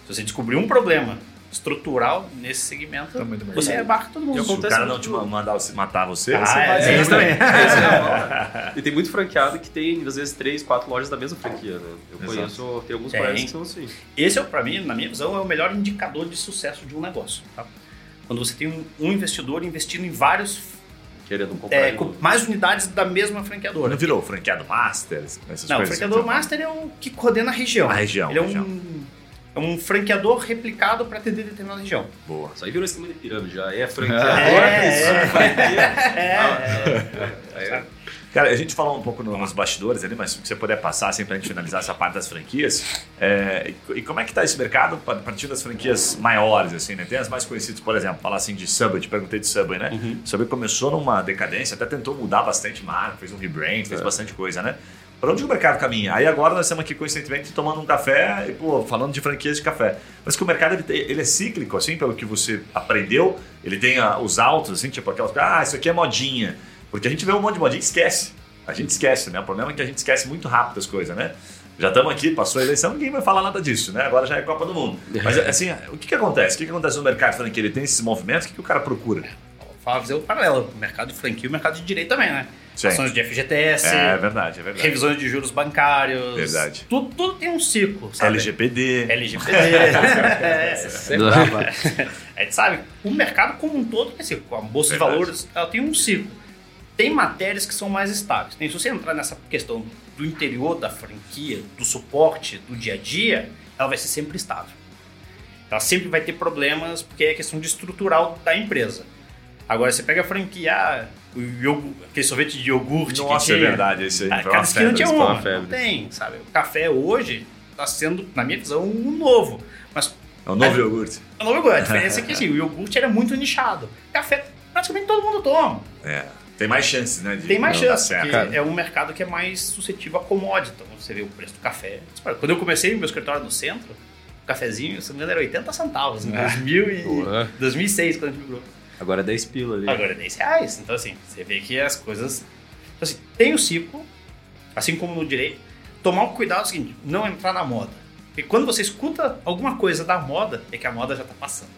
Se você descobriu um problema estrutural nesse segmento, mercado. você abarca todo mundo. Se o cara não te ma- mandar você matar você, Ah, você é, é isso também. É falar. E tem muito franqueado que tem, às vezes, três, quatro lojas da mesma franquia, né? Eu Exato. conheço, tem alguns Tem. colegas que são assim. Esse, é, para mim, na minha visão, é o melhor indicador de sucesso de um negócio. tá? Quando você tem um, um investidor investindo em vários, Querendo comprar. é, de com mais unidades da mesma franqueadora. Não virou franqueado master, essas Não, o assim, franqueador então. master é o que coordena a região. A região, Ele é a região. um, é um franqueador replicado para atender determinada região. Boa. Isso aí virou esquema de pirâmide, já é franquia. É, agora é. franquia. É, é- Cara, a gente falou um pouco no- nos bastidores ali, mas se você puder passar assim pra gente finalizar essa parte das franquias. é, e, como é que tá esse mercado a partir das franquias maiores, assim, né? Tem as mais conhecidas, por exemplo, falar assim de Subway, te perguntei de Subway, né? Uhum. Subway começou numa decadência, até tentou mudar bastante marca, fez um rebrand, É. fez bastante coisa, né? Para onde o mercado caminha? Aí agora nós estamos aqui coincidentemente tomando um café e, pô, falando de franquias de café. Mas que o mercado ele, ele é cíclico, assim, pelo que você aprendeu. Ele tem ah, os altos, assim, tipo aquelas ah, isso aqui é modinha. Porque a gente vê um monte de modinha e esquece. A gente esquece, né? O problema é que a gente esquece muito rápido as coisas, né? Já estamos aqui, passou a eleição, ninguém vai falar nada disso, né? Agora já é Copa do Mundo. Mas, assim, o que, que acontece? O que, que acontece no mercado franquia? Ele tem esses movimentos, o que, que o cara procura? Fala, fazer o paralelo. O mercado de franquia e o mercado de direito também, né? Sim. Ações de FGTS, É verdade, é verdade. revisões de juros bancários. Verdade. Tudo, tudo tem um ciclo, sabe? LGPD. LGPD. é, é gente sabe, o mercado como um todo tem ciclo. A bolsa Verdade. de valores ela tem um ciclo. Tem matérias que são mais estáveis. Tem, se você entrar nessa questão do interior da franquia, do suporte, do dia a dia, ela vai ser sempre estável. Ela sempre vai ter problemas, porque é questão de estrutural da empresa. Agora, você pega a franquia, ah, o aquele sorvete de iogurte Nossa, que é tinha, verdade. Esse aí ah, foi cada esquina febre. tinha uma uma. febre. Não tem, sabe? O café hoje está sendo, na minha visão, um novo. Mas É o novo iogurte. a nova iogurte, a diferença é que assim, o iogurte era muito nichado. Café, praticamente todo mundo toma. É. Tem mais chances, né? de Tem mais não dar chance, certo. porque cara. é um mercado que é mais suscetível a commodity. Então, você vê o preço do café. Quando eu comecei meu escritório no centro, o cafezinho, se não me engano, era 80 centavos em 2000 e Boa. 2006, quando a gente migrou. Agora é 10 pila ali. Agora é 10 reais. Então, assim, você vê que as coisas. Então, assim, tem o ciclo, assim como no direito, tomar um cuidado é o seguinte: não entrar na moda. Porque quando você escuta alguma coisa da moda, é que a moda já está passando.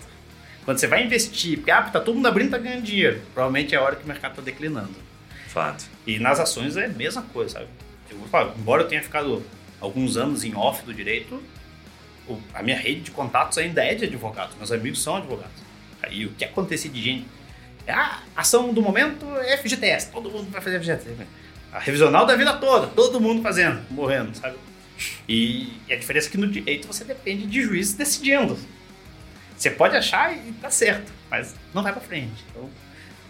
Quando você vai investir, porque ah, tá todo mundo abrindo, tá ganhando dinheiro. Provavelmente é a hora que o mercado está declinando. Fato. E nas ações é a mesma coisa, sabe? Eu vou falar, embora eu tenha ficado alguns anos em off do direito, o- a minha rede de contatos ainda é de advogados. Meus amigos são advogados. Aí o que acontecia de gente? Ah, ação do momento é FGTS. Todo mundo vai fazer FGTS. A revisional da vida toda, todo mundo fazendo, morrendo, sabe? E, e a diferença é que no direito você depende de juízes decidindo. Você pode achar e tá certo, mas não vai pra frente. Então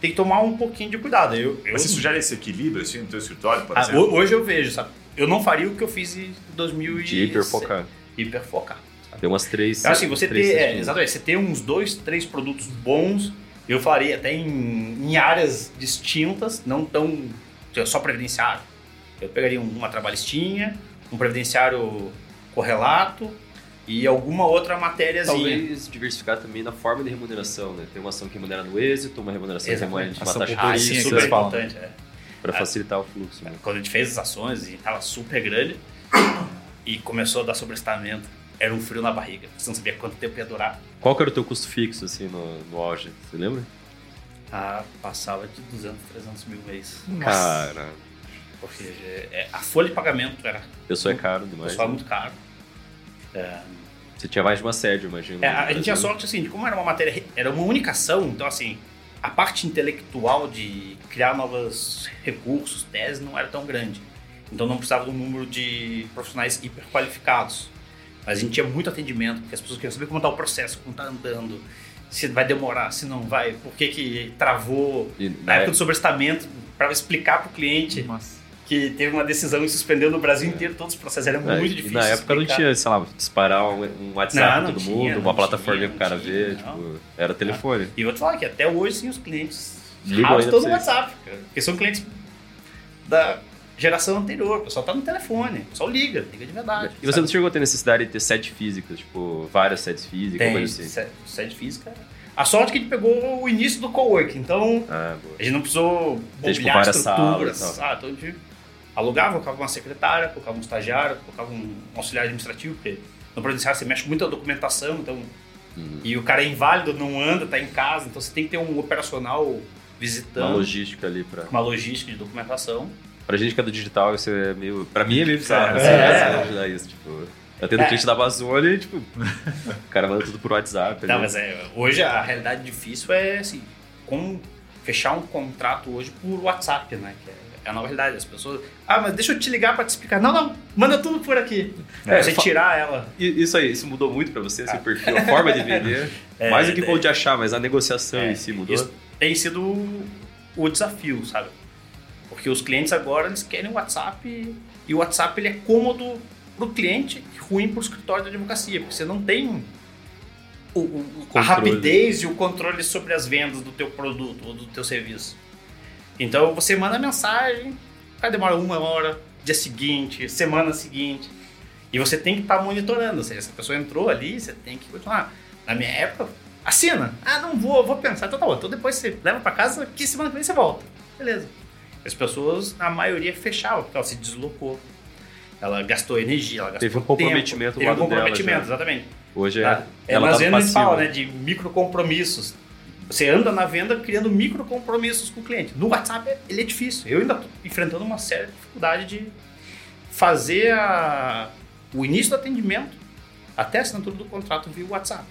tem que tomar um pouquinho de cuidado. Eu, eu Mas você sugere esse equilíbrio, assim, no teu escritório, por ah, exemplo? ho- hoje eu vejo, sabe? Eu não faria o que eu fiz em 2000 De hiperfocar. Hiperfocar. Tem umas três. Então, assim, você três ter, é, exatamente, você ter uns dois, três produtos bons, eu faria até em, em áreas distintas, não tão só previdenciário. Eu pegaria uma trabalhistinha, um previdenciário correlato e alguma outra matériazinha. Talvez diversificar também na forma de remuneração, né? Tem uma ação que remunera no êxito, uma remuneração que remunera de uma taxa por Ah, é super falam. importante. é. para facilitar o fluxo. Né? Quando a gente fez as ações e tava super grande e começou a dar sobrestamento, era um frio na barriga. Você não sabia quanto tempo ia durar. Qual que era o teu custo fixo, assim, no, no auge? Você lembra? Ah, passava de 200, 300 mil mês. Cara, Porque é, a folha de pagamento era, pessoa é caro demais. pessoal, né? muito caro. É, Você tinha mais de uma sede, imagino. É, a, a gente tinha sorte assim, de como era uma matéria, era uma única ação, então assim, a parte intelectual de criar novos recursos, teses, não era tão grande. Então não precisava de um número de profissionais hiper qualificados. Mas a gente tinha muito atendimento, porque as pessoas queriam saber como está o processo, como está andando, se vai demorar, se não vai, por que, que travou. E Na na época do sobrestamento, para explicar para o cliente Nossa. que teve uma decisão e suspendeu no Brasil inteiro todos os processos, era É, muito e difícil. na época não explicar. tinha, sei lá, disparar um, um WhatsApp Não, não todo tinha, mundo, não uma plataforma tinha, pro cara não ver, tinha, tipo, era telefone. E vou te falar que até hoje, sim, os clientes Ligam estão no. WhatsApp, cara. Porque são clientes da geração anterior. O pessoal tá no telefone. O pessoal liga, liga de verdade. E você não chegou a ter necessidade de ter sede físicas, tipo, várias sedes físicas, tem coisa assim? sede, sede física. A sorte é que a gente pegou o início do coworking, então Ah, a gente não precisou Tem, tipo, estruturas. salas. Ah, então a gente alugava, colocava uma secretária, colocava um estagiário, colocava um auxiliar administrativo, porque no presencial você mexe muito a documentação, então Uhum. e o cara é inválido, não anda, tá em casa, então você tem que ter um operacional visitando. Uma logística ali pra... uma logística de documentação. Pra gente que é do digital, isso é meio... Pra mim é meio bizarro, É. assim, É. você imaginar isso, tipo... Eu tendo É. cliente da Amazônia e, tipo, o cara manda tudo por WhatsApp. Não, ali. mas é, hoje a realidade difícil é assim, como fechar um contrato hoje por WhatsApp, né? Que é, é a nova realidade. As pessoas. Ah, mas deixa eu te ligar pra te explicar. Não, não, manda tudo por aqui. É, você fa- tirar ela. Isso aí, isso mudou muito pra você, esse perfil, a forma de vender? É, mais do que é. ponto de achar, mas a negociação É, em si mudou? Isso tem sido o desafio, sabe? Porque os clientes agora eles querem o WhatsApp e o WhatsApp ele é cômodo pro cliente e ruim pro escritório da advocacia, porque você não tem o- o- a rapidez e o controle sobre as vendas do teu produto ou do teu serviço. Então você manda mensagem, aí demora uma hora, dia seguinte, semana seguinte, e você tem que estar monitorando. Ou seja, se a pessoa entrou ali, você tem que continuar. Na minha época, assina. Ah, não vou, vou pensar. Então tá bom. Então depois você leva pra casa, que semana que vem você volta. Beleza. As pessoas, a maioria, fechavam, porque ela se deslocou. Ela gastou energia, ela gastou Teve um tempo, comprometimento do teve um dela comprometimento, já. exatamente. Hoje é, Tá? É, ela vendas a gente passiva. fala né, de micro compromissos. Você anda na venda criando micro compromissos com o cliente. No WhatsApp ele é difícil. Eu ainda estou enfrentando uma séria dificuldade de fazer a- o início do atendimento até a assinatura do contrato via WhatsApp.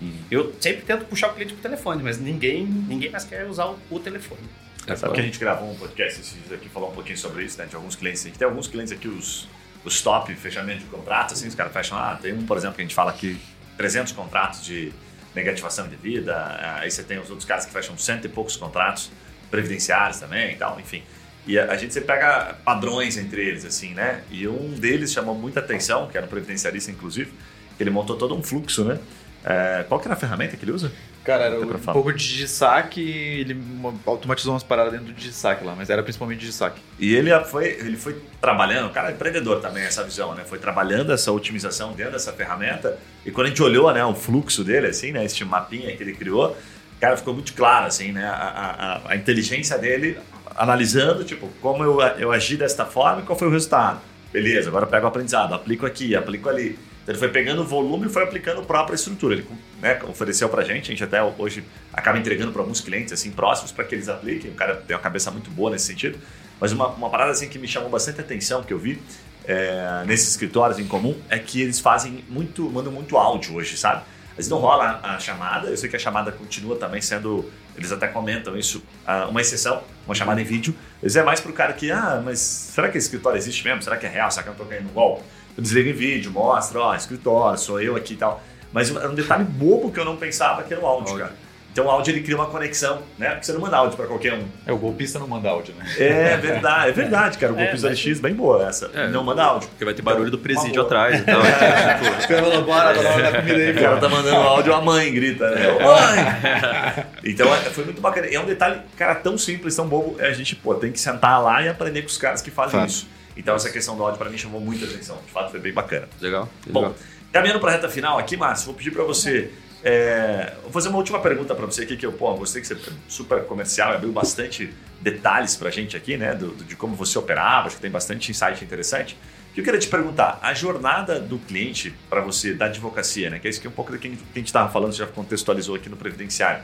Uhum. Eu sempre tento puxar o cliente pro telefone, mas ninguém, ninguém mais quer usar o, o telefone. É, sabe que a gente gravou um podcast esses dias aqui, falou um pouquinho sobre isso, né? De alguns clientes. A gente tem alguns clientes aqui, os, os top fechamento de contrato, assim, os caras fecham, ah, tem um, por exemplo, que a gente fala aqui, 300 contratos de negativação de vida, aí você tem os outros caras que fecham cento e poucos contratos previdenciários também e tal, enfim. E a, a gente sempre pega padrões entre eles, assim, né? E um deles chamou muita atenção, que era um previdenciarista, inclusive, que ele montou todo um fluxo, né? É, qual que era a ferramenta que ele usa? Cara, era um pouco de digisaque e ele automatizou umas paradas dentro do digisaque lá, mas era principalmente digisaque. E ele foi, ele foi trabalhando, o cara é empreendedor também, essa visão, né? Foi trabalhando essa otimização dentro dessa ferramenta. E quando a gente olhou né, o fluxo dele, assim, né? Esse mapinha que ele criou, cara, ficou muito claro, assim, né? A, a, a- a inteligência dele analisando, tipo, como eu, eu agi desta forma e qual foi o resultado. Beleza, agora eu pego o aprendizado, aplico aqui, aplico ali. Ele foi pegando o volume e foi aplicando a própria estrutura. Ele né, ofereceu pra gente, a gente até hoje acaba entregando para alguns clientes assim próximos para que eles apliquem. O cara tem uma cabeça muito boa nesse sentido. Mas uma, uma parada assim que me chamou bastante atenção que eu vi é, nesses escritórios em comum é que eles fazem muito, mandam muito áudio hoje, sabe? Vezes não rola a, chamada, eu sei que a chamada continua também sendo, eles até comentam isso, ah, uma exceção, uma chamada em vídeo. Mas é mais pro cara que, ah, mas será que esse escritório existe mesmo? Será que é real? Será que eu tô caindo no golpe? Eu desligo em vídeo, mostro, ó, escritório, sou eu aqui e tal. Mas era um detalhe bobo que eu não pensava que era o áudio, Áudio. cara. Então o áudio ele cria uma conexão, né? Porque você não manda áudio pra qualquer um. É, o golpista não manda áudio, né? É verdade, é verdade, cara. O É, golpe mas- X, bem boa essa. É, não manda áudio. Porque vai ter barulho do presídio atrás e tal. Então, Os caras falam, bora, bora, comida aí, O cara tá mandando áudio, a mãe grita, né? Ô, Mãe! Então é, foi muito bacana. E é um detalhe, cara, tão simples, tão bobo. É a gente, pô, tem que sentar lá e aprender com os caras que fazem Fato. isso. Então essa questão do áudio para mim chamou muita atenção. De fato, foi bem bacana. Legal. Bom, legal. caminhando para a reta final aqui, Márcio, vou pedir para você. é, vou fazer uma última pergunta para você aqui, que eu pô, gostei que você é super comercial, abriu bastante detalhes para a gente aqui, né? do- do- de como você operava, acho que tem bastante insight interessante. O que eu queria te perguntar, a jornada do cliente para você da advocacia, né? Que é isso que é um pouco do que a gente estava falando, você já contextualizou aqui no Previdenciário.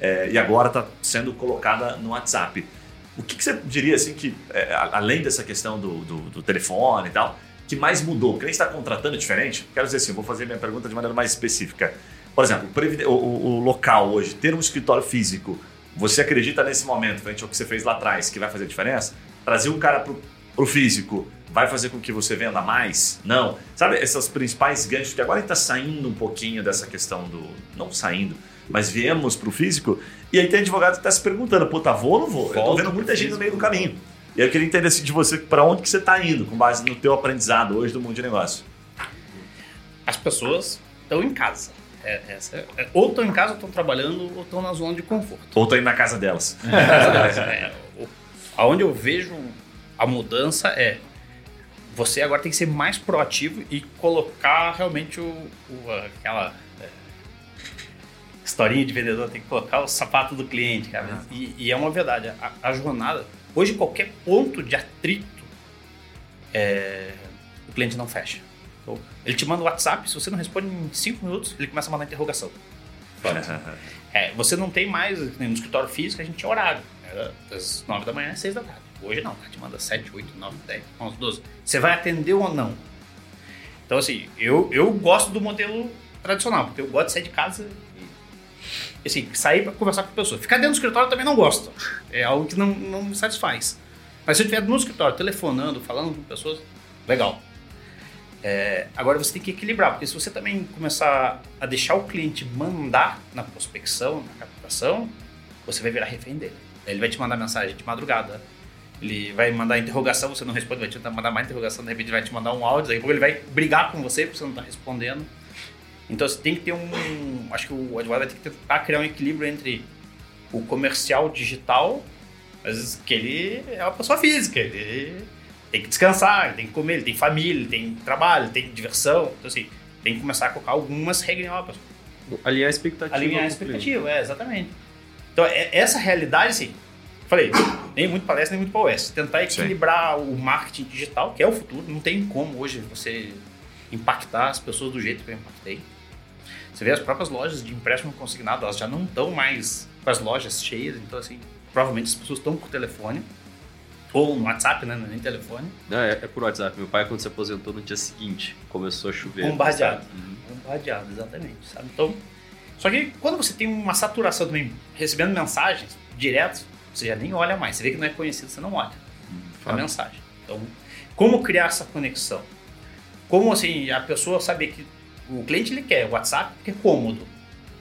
É, e agora está sendo colocada no WhatsApp. O que, que você diria assim que, é, a- além dessa questão do, do, do telefone e tal, que mais mudou? O cliente está contratando diferente? Quero dizer assim, vou fazer minha pergunta de maneira mais específica. Por exemplo, o, o- o- o local hoje, ter um escritório físico, você acredita nesse momento, frente ao que você fez lá atrás, que vai fazer diferença? Trazer um cara pro, pro físico vai fazer com que você venda mais? Não. Sabe, essas principais ganchos que agora está saindo um pouquinho dessa questão do. Não saindo, mas viemos pro físico. E aí tem advogado que está se perguntando, puta, vou ou não vou? eu tô Volta vendo muita gente no físico. meio do caminho. E aí eu queria entender assim, de você para onde que você está indo, com base no teu aprendizado hoje do mundo de negócio. As pessoas estão em casa. É, essa é- é- ou estão em casa, ou estão trabalhando, ou estão na zona de conforto. Ou tô indo na casa delas. É, o- aonde eu vejo a mudança é você agora tem que ser mais proativo e colocar realmente o, o- aquela é, historinha de vendedor, tem que colocar o sapato do cliente, cara. E, e é uma verdade, a, a jornada, hoje qualquer ponto de atrito, é, o cliente não fecha. Então, ele te manda o WhatsApp, se você não responde em 5 minutos, ele começa a mandar interrogação. É, você não tem mais, né, no escritório físico a gente tinha horário. Era das 9 da manhã às 6 da tarde. Hoje não, cara, te manda 7, 8, 9, 10, 11, 12. Você vai atender ou não? Então, assim, eu, eu gosto do modelo tradicional, porque eu gosto de sair de casa assim, sair para conversar com a pessoa. Ficar dentro do escritório também não gosto. É algo que não, não me satisfaz. Mas se eu estiver no escritório, telefonando, falando com pessoas, legal. É, agora você tem que equilibrar, porque se você também começar a deixar o cliente mandar na prospecção, na captação, você vai virar refém dele. Ele vai te mandar mensagem de madrugada, ele vai mandar interrogação, você não responde, vai te mandar mais interrogação, de repente vai te mandar um áudio, daqui a pouco ele vai brigar com você porque você não está respondendo. Então você tem que ter um. Acho que o advogado vai ter que tentar criar um equilíbrio entre o comercial digital, mas que ele é uma pessoa física, ele tem que descansar, ele tem que comer, ele tem família, ele tem trabalho, ele tem diversão. Então, assim, tem que começar a colocar algumas regras novas. Alinhar a expectativa. Alinhar a expectativa, é, exatamente. Então, é- essa realidade, assim, falei, nem muito palestra, nem muito POS. Tentar Sim. equilibrar o marketing digital, que é o futuro. Não tem como hoje você impactar as pessoas do jeito que eu impactei. Você vê as próprias lojas de empréstimo consignado, elas já não estão mais com as lojas cheias. Então, assim, provavelmente as pessoas estão por telefone. Ou no WhatsApp, né? Não é nem telefone. Não, é, é por WhatsApp. Meu pai, quando se aposentou no dia seguinte, começou a chover. Bombardeado. Uhum. Bombardeado, exatamente, sabe? Então, só que quando você tem uma saturação também, recebendo mensagens direto, você já nem olha mais. Você vê que não é conhecido, você não olha a fato. mensagem. Então, como criar essa conexão? Como, assim, a pessoa saber que o cliente, ele quer WhatsApp porque é cômodo.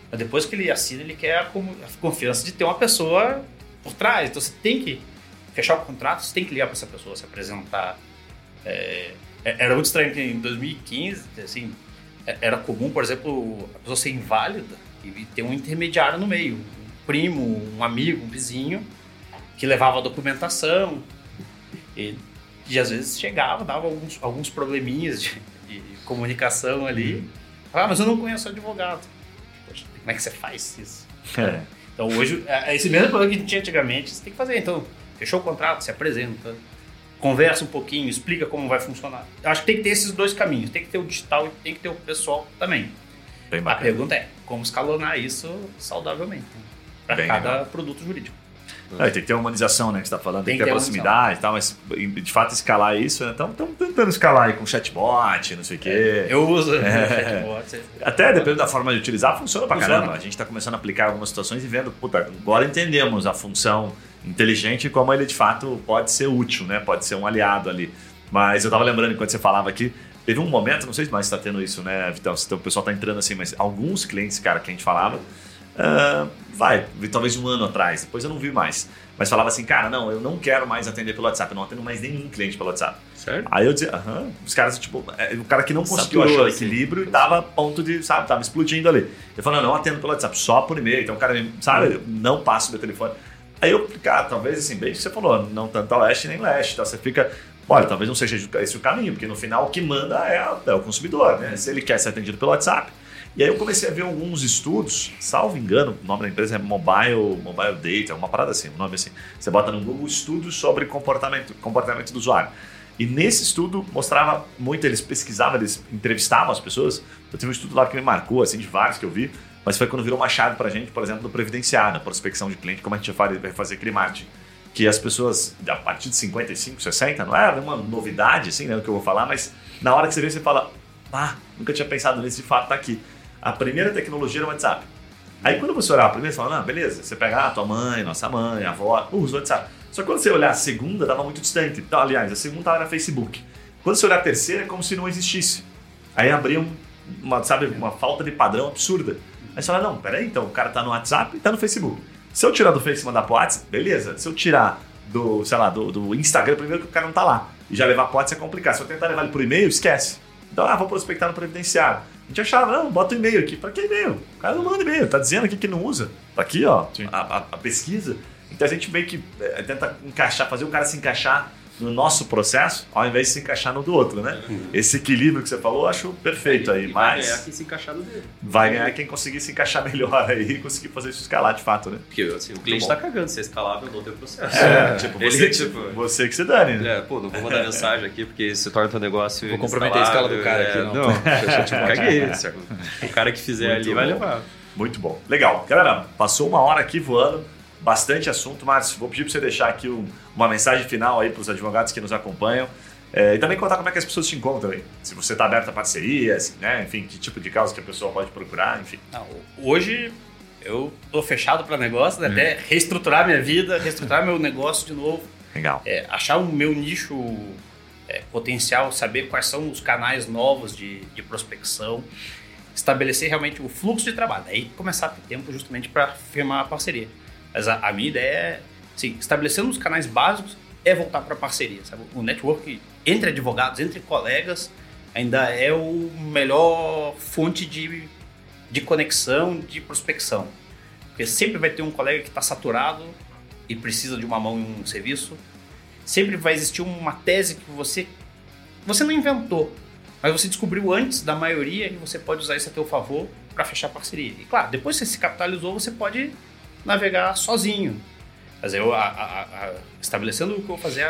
Mas depois que ele assina, ele quer a confiança de ter uma pessoa por trás. Então, você tem que fechar o contrato, você tem que ligar para essa pessoa, se apresentar. É, é- era muito estranho que em 2015, assim, é- era comum, por exemplo, a pessoa ser inválida e ter um intermediário no meio, um primo, um amigo, um vizinho, que levava a documentação e, e às vezes chegava, dava alguns, alguns probleminhas de, de comunicação ali. Ah, mas eu não conheço advogado. Poxa, como é que você faz isso? É. Então hoje, é- é esse mesmo problema que a gente tinha antigamente, você tem que fazer. Então, fechou o contrato, se apresenta, conversa um pouquinho, explica como vai funcionar. Eu acho que tem que ter esses dois caminhos. Tem que ter o digital e tem que ter o pessoal também. Bem A bacana. pergunta é, como escalonar isso saudavelmente para Bem cada legal. produto jurídico. É, tem que ter uma humanização, né, que você está falando, tem, Tem que ter proximidade e tal, mas de fato escalar isso, né? Estamos tentando escalar aí com chatbot, não sei o quê. Eu uso É. chatbot, Até dependendo da forma de utilizar, funciona pra Funciona. caramba. A gente está começando a aplicar algumas situações e vendo, puta, agora entendemos a função inteligente e como ele de fato pode ser útil, né? Pode ser um aliado ali. Mas eu tava lembrando enquanto você falava aqui, teve um momento, não sei se mais está tendo isso, né, Vitão? Se o pessoal tá entrando assim, mas alguns clientes, cara, que a gente falava, ah, vai, talvez um ano atrás, depois eu não vi mais. Mas falava assim, cara, não, eu não quero mais atender pelo WhatsApp, eu não atendo mais nenhum cliente pelo WhatsApp. Certo? Aí eu dizia, aham, os caras, tipo, é, o cara que não conseguiu Saturou, achar o assim. equilíbrio e tava a ponto de, sabe, tava explodindo ali. Eu falei, não, não atendo pelo WhatsApp, só por e-mail. Então o cara, sabe, não passa o meu telefone. Aí eu, cara, talvez assim, bem que você falou, não tanto a leste nem leste, tá? Você fica, olha, talvez não seja esse o caminho, porque no final o que manda é, é o consumidor, né? Se ele quer ser atendido pelo WhatsApp. E aí eu comecei a ver alguns estudos, salvo engano, o nome da empresa é Mobile, Mobile Data, uma parada assim, um nome assim. Você bota no Google estudos sobre comportamento, comportamento do usuário. E nesse estudo mostrava muito, eles pesquisavam, eles entrevistavam as pessoas. Eu tive um estudo lá que me marcou, assim, de vários que eu vi, mas foi quando virou uma chave pra gente, por exemplo, do previdenciário, prospecção de cliente, como a gente vai fazer aquele marketing. Que as pessoas, a partir de 55, 60, não é uma novidade, assim, né, o que eu vou falar, mas na hora que você vê, você fala, ah, nunca tinha pensado nisso, de fato tá aqui. A primeira tecnologia era o WhatsApp. Aí quando você olhar a primeira, você fala, não, beleza, você pega a ah, tua mãe, nossa mãe, avó, usa o WhatsApp. Só que quando você olhar a segunda, estava muito distante. Então, aliás, a segunda estava na Facebook. Quando você olhar a terceira, é como se não existisse. Aí abria uma, sabe, uma falta de padrão absurda. Aí você fala, não, peraí, então o cara tá no WhatsApp e tá no Facebook. Se eu tirar do Facebook e mandar pro WhatsApp, beleza. Se eu tirar do, sei lá, do, do Instagram, primeiro que o cara não tá lá. E já levar pro WhatsApp é complicado. Se eu tentar levar ele pro e-mail, esquece. Então, ah, vou prospectar no previdenciário gente achava, não, bota o e-mail aqui. Para que e-mail? O cara não manda e-mail, tá dizendo aqui que não usa. Tá aqui, ó, a, a, a, pesquisa. Então a gente meio que é, tenta encaixar, fazer o cara se encaixar no nosso processo, ao invés de se encaixar no do outro, né? Uhum. Esse equilíbrio que você falou, eu acho perfeito aí. Vai mas ganhar quem se encaixar no dele. Vai ganhar quem conseguir se encaixar melhor aí e conseguir fazer isso escalar de fato, né? Porque assim, o cliente tá cagando, se é escalável, eu dou o teu processo. É, tipo, você, Ele, tipo, você que se dane, né? É, pô, não vou mandar mensagem aqui porque se torna teu negócio. Vou comprometer a escala do cara aqui, não. Não, eu, tipo, caguei. o cara que fizer Muito ali bom. vai levar. Muito bom. Legal. Galera, passou uma hora aqui voando bastante assunto, Márcio. Vou pedir para você deixar aqui um, uma mensagem final aí para os advogados que nos acompanham. É, e também contar como é que as pessoas te encontram aí. Se você está aberto a parcerias, né? enfim, que tipo de causa que a pessoa pode procurar, enfim. Não, hoje eu tô fechado para negócio, né? Uhum. até reestruturar minha vida, reestruturar meu negócio de novo. Legal. É, achar o meu nicho é, potencial, saber quais são os canais novos de, de prospecção, estabelecer realmente o fluxo de trabalho. Aí começar a ter tempo justamente para firmar a parceria. Mas a, a minha ideia é, sim, estabelecendo os canais básicos, é voltar para parceria. Sabe? O network entre advogados, entre colegas, ainda é o melhor fonte de, de conexão, de prospecção. Porque sempre vai ter um colega que está saturado e precisa de uma mão em um serviço. Sempre vai existir uma tese que você você não inventou, mas você descobriu antes da maioria e você pode usar isso a teu favor para fechar parceria. E claro, depois que você se capitalizou, você pode navegar sozinho. Mas eu, a, a, a, estabelecendo o que eu vou fazer,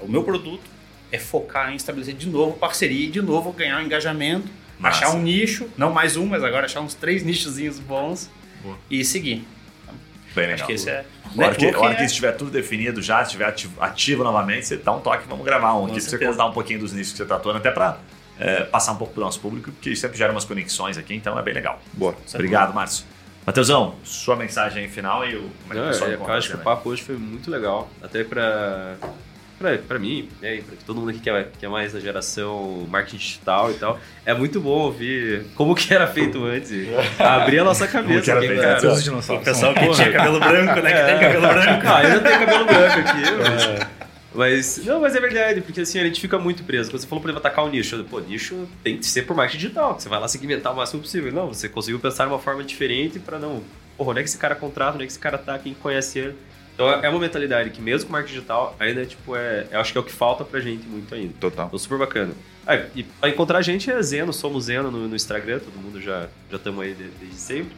o meu produto é focar em estabelecer de novo parceria e de novo ganhar um engajamento, Massa. achar um nicho, não mais um, mas agora achar uns três nichozinhos bons Boa. e seguir. Bem legal. Acho que esse é. A hora, que, hora que é... estiver tudo definido já, estiver ativo, ativo, novamente, você dá um toque, vamos gravar um aqui pra você contar um pouquinho dos nichos que você está atuando, até para é, passar um pouco para o nosso público, porque sempre gera umas conexões aqui, então é bem legal. Boa. Obrigado, Márcio. Matheusão, sua mensagem final e o como é que é, Eu acho que o papo hoje foi muito legal, até para para mim, né, para todo mundo aqui que é, que é mais da geração marketing digital e tal, é muito bom ouvir como que era feito antes, abrir a nossa cabeça. que era feito cara, antes. O pessoal que tinha cabelo branco, né, que tem cabelo branco. Ah, eu não tenho cabelo branco aqui. É. Mas, não, mas é verdade, porque assim, a gente fica muito preso. Quando você falou, por exemplo, atacar o nicho, pô, nicho tem que ser por marketing digital, que você vai lá segmentar o máximo possível. Não, você conseguiu pensar de uma forma diferente para não, porra, onde é que esse cara contrata, onde é que esse cara tá, quem conhece ele. Então é uma mentalidade que mesmo com marketing digital, ainda, tipo, é, eu acho que é o que falta pra gente muito ainda. Total. Então super bacana. Ah, e pra encontrar a gente é Zeno, somos Zeno no, no Instagram, todo mundo já estamos aí desde sempre.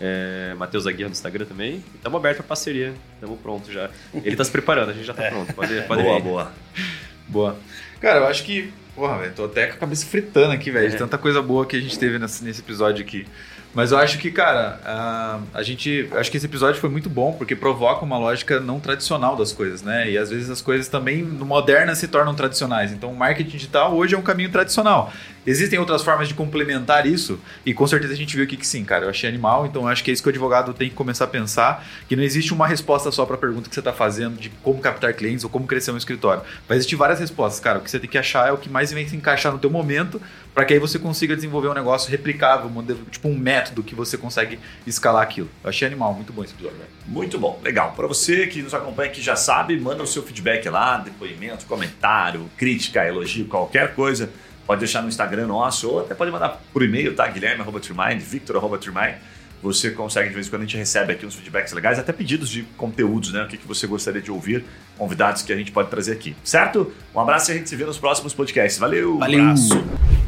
É, Matheus Aguirre no Instagram também. Estamos abertos para parceria. Estamos pronto já. Ele está se preparando, a gente já está é. pronto. Pode, pode boa, vir. boa. Boa. Cara, eu acho que. Porra, velho, tô até com a cabeça fritando aqui, velho. É. Tanta coisa boa que a gente teve nesse, nesse episódio aqui. Mas eu acho que, cara, a, a gente. Acho que esse episódio foi muito bom, porque provoca uma lógica não tradicional das coisas, né? E às vezes as coisas também, no moderna, se tornam tradicionais. Então, o marketing digital hoje é um caminho tradicional. Existem outras formas de complementar isso, e com certeza a gente viu aqui que sim, cara. Eu achei animal, então acho que é isso que o advogado tem que começar a pensar: que não existe uma resposta só para a pergunta que você está fazendo de como captar clientes ou como crescer um escritório. Vai existir várias respostas, cara. O que você tem que achar é o que mais vem se encaixar no teu momento para que aí você consiga desenvolver um negócio replicável, tipo um método que você consegue escalar aquilo. Eu achei animal, muito bom esse episódio. Velho. Muito bom, legal. Para você que nos acompanha, que já sabe, manda o seu feedback lá, depoimento, comentário, crítica, elogio, qualquer coisa. Pode deixar no Instagram nosso ou até pode mandar por e-mail, tá? Guilherme, arroba Victor, arroba Você consegue, de vez em quando, a gente recebe aqui uns feedbacks legais, até pedidos de conteúdos, né? O que, que você gostaria de ouvir, convidados que a gente pode trazer aqui, certo? Um abraço e a gente se vê nos próximos podcasts. Valeu! Valeu! Um abraço!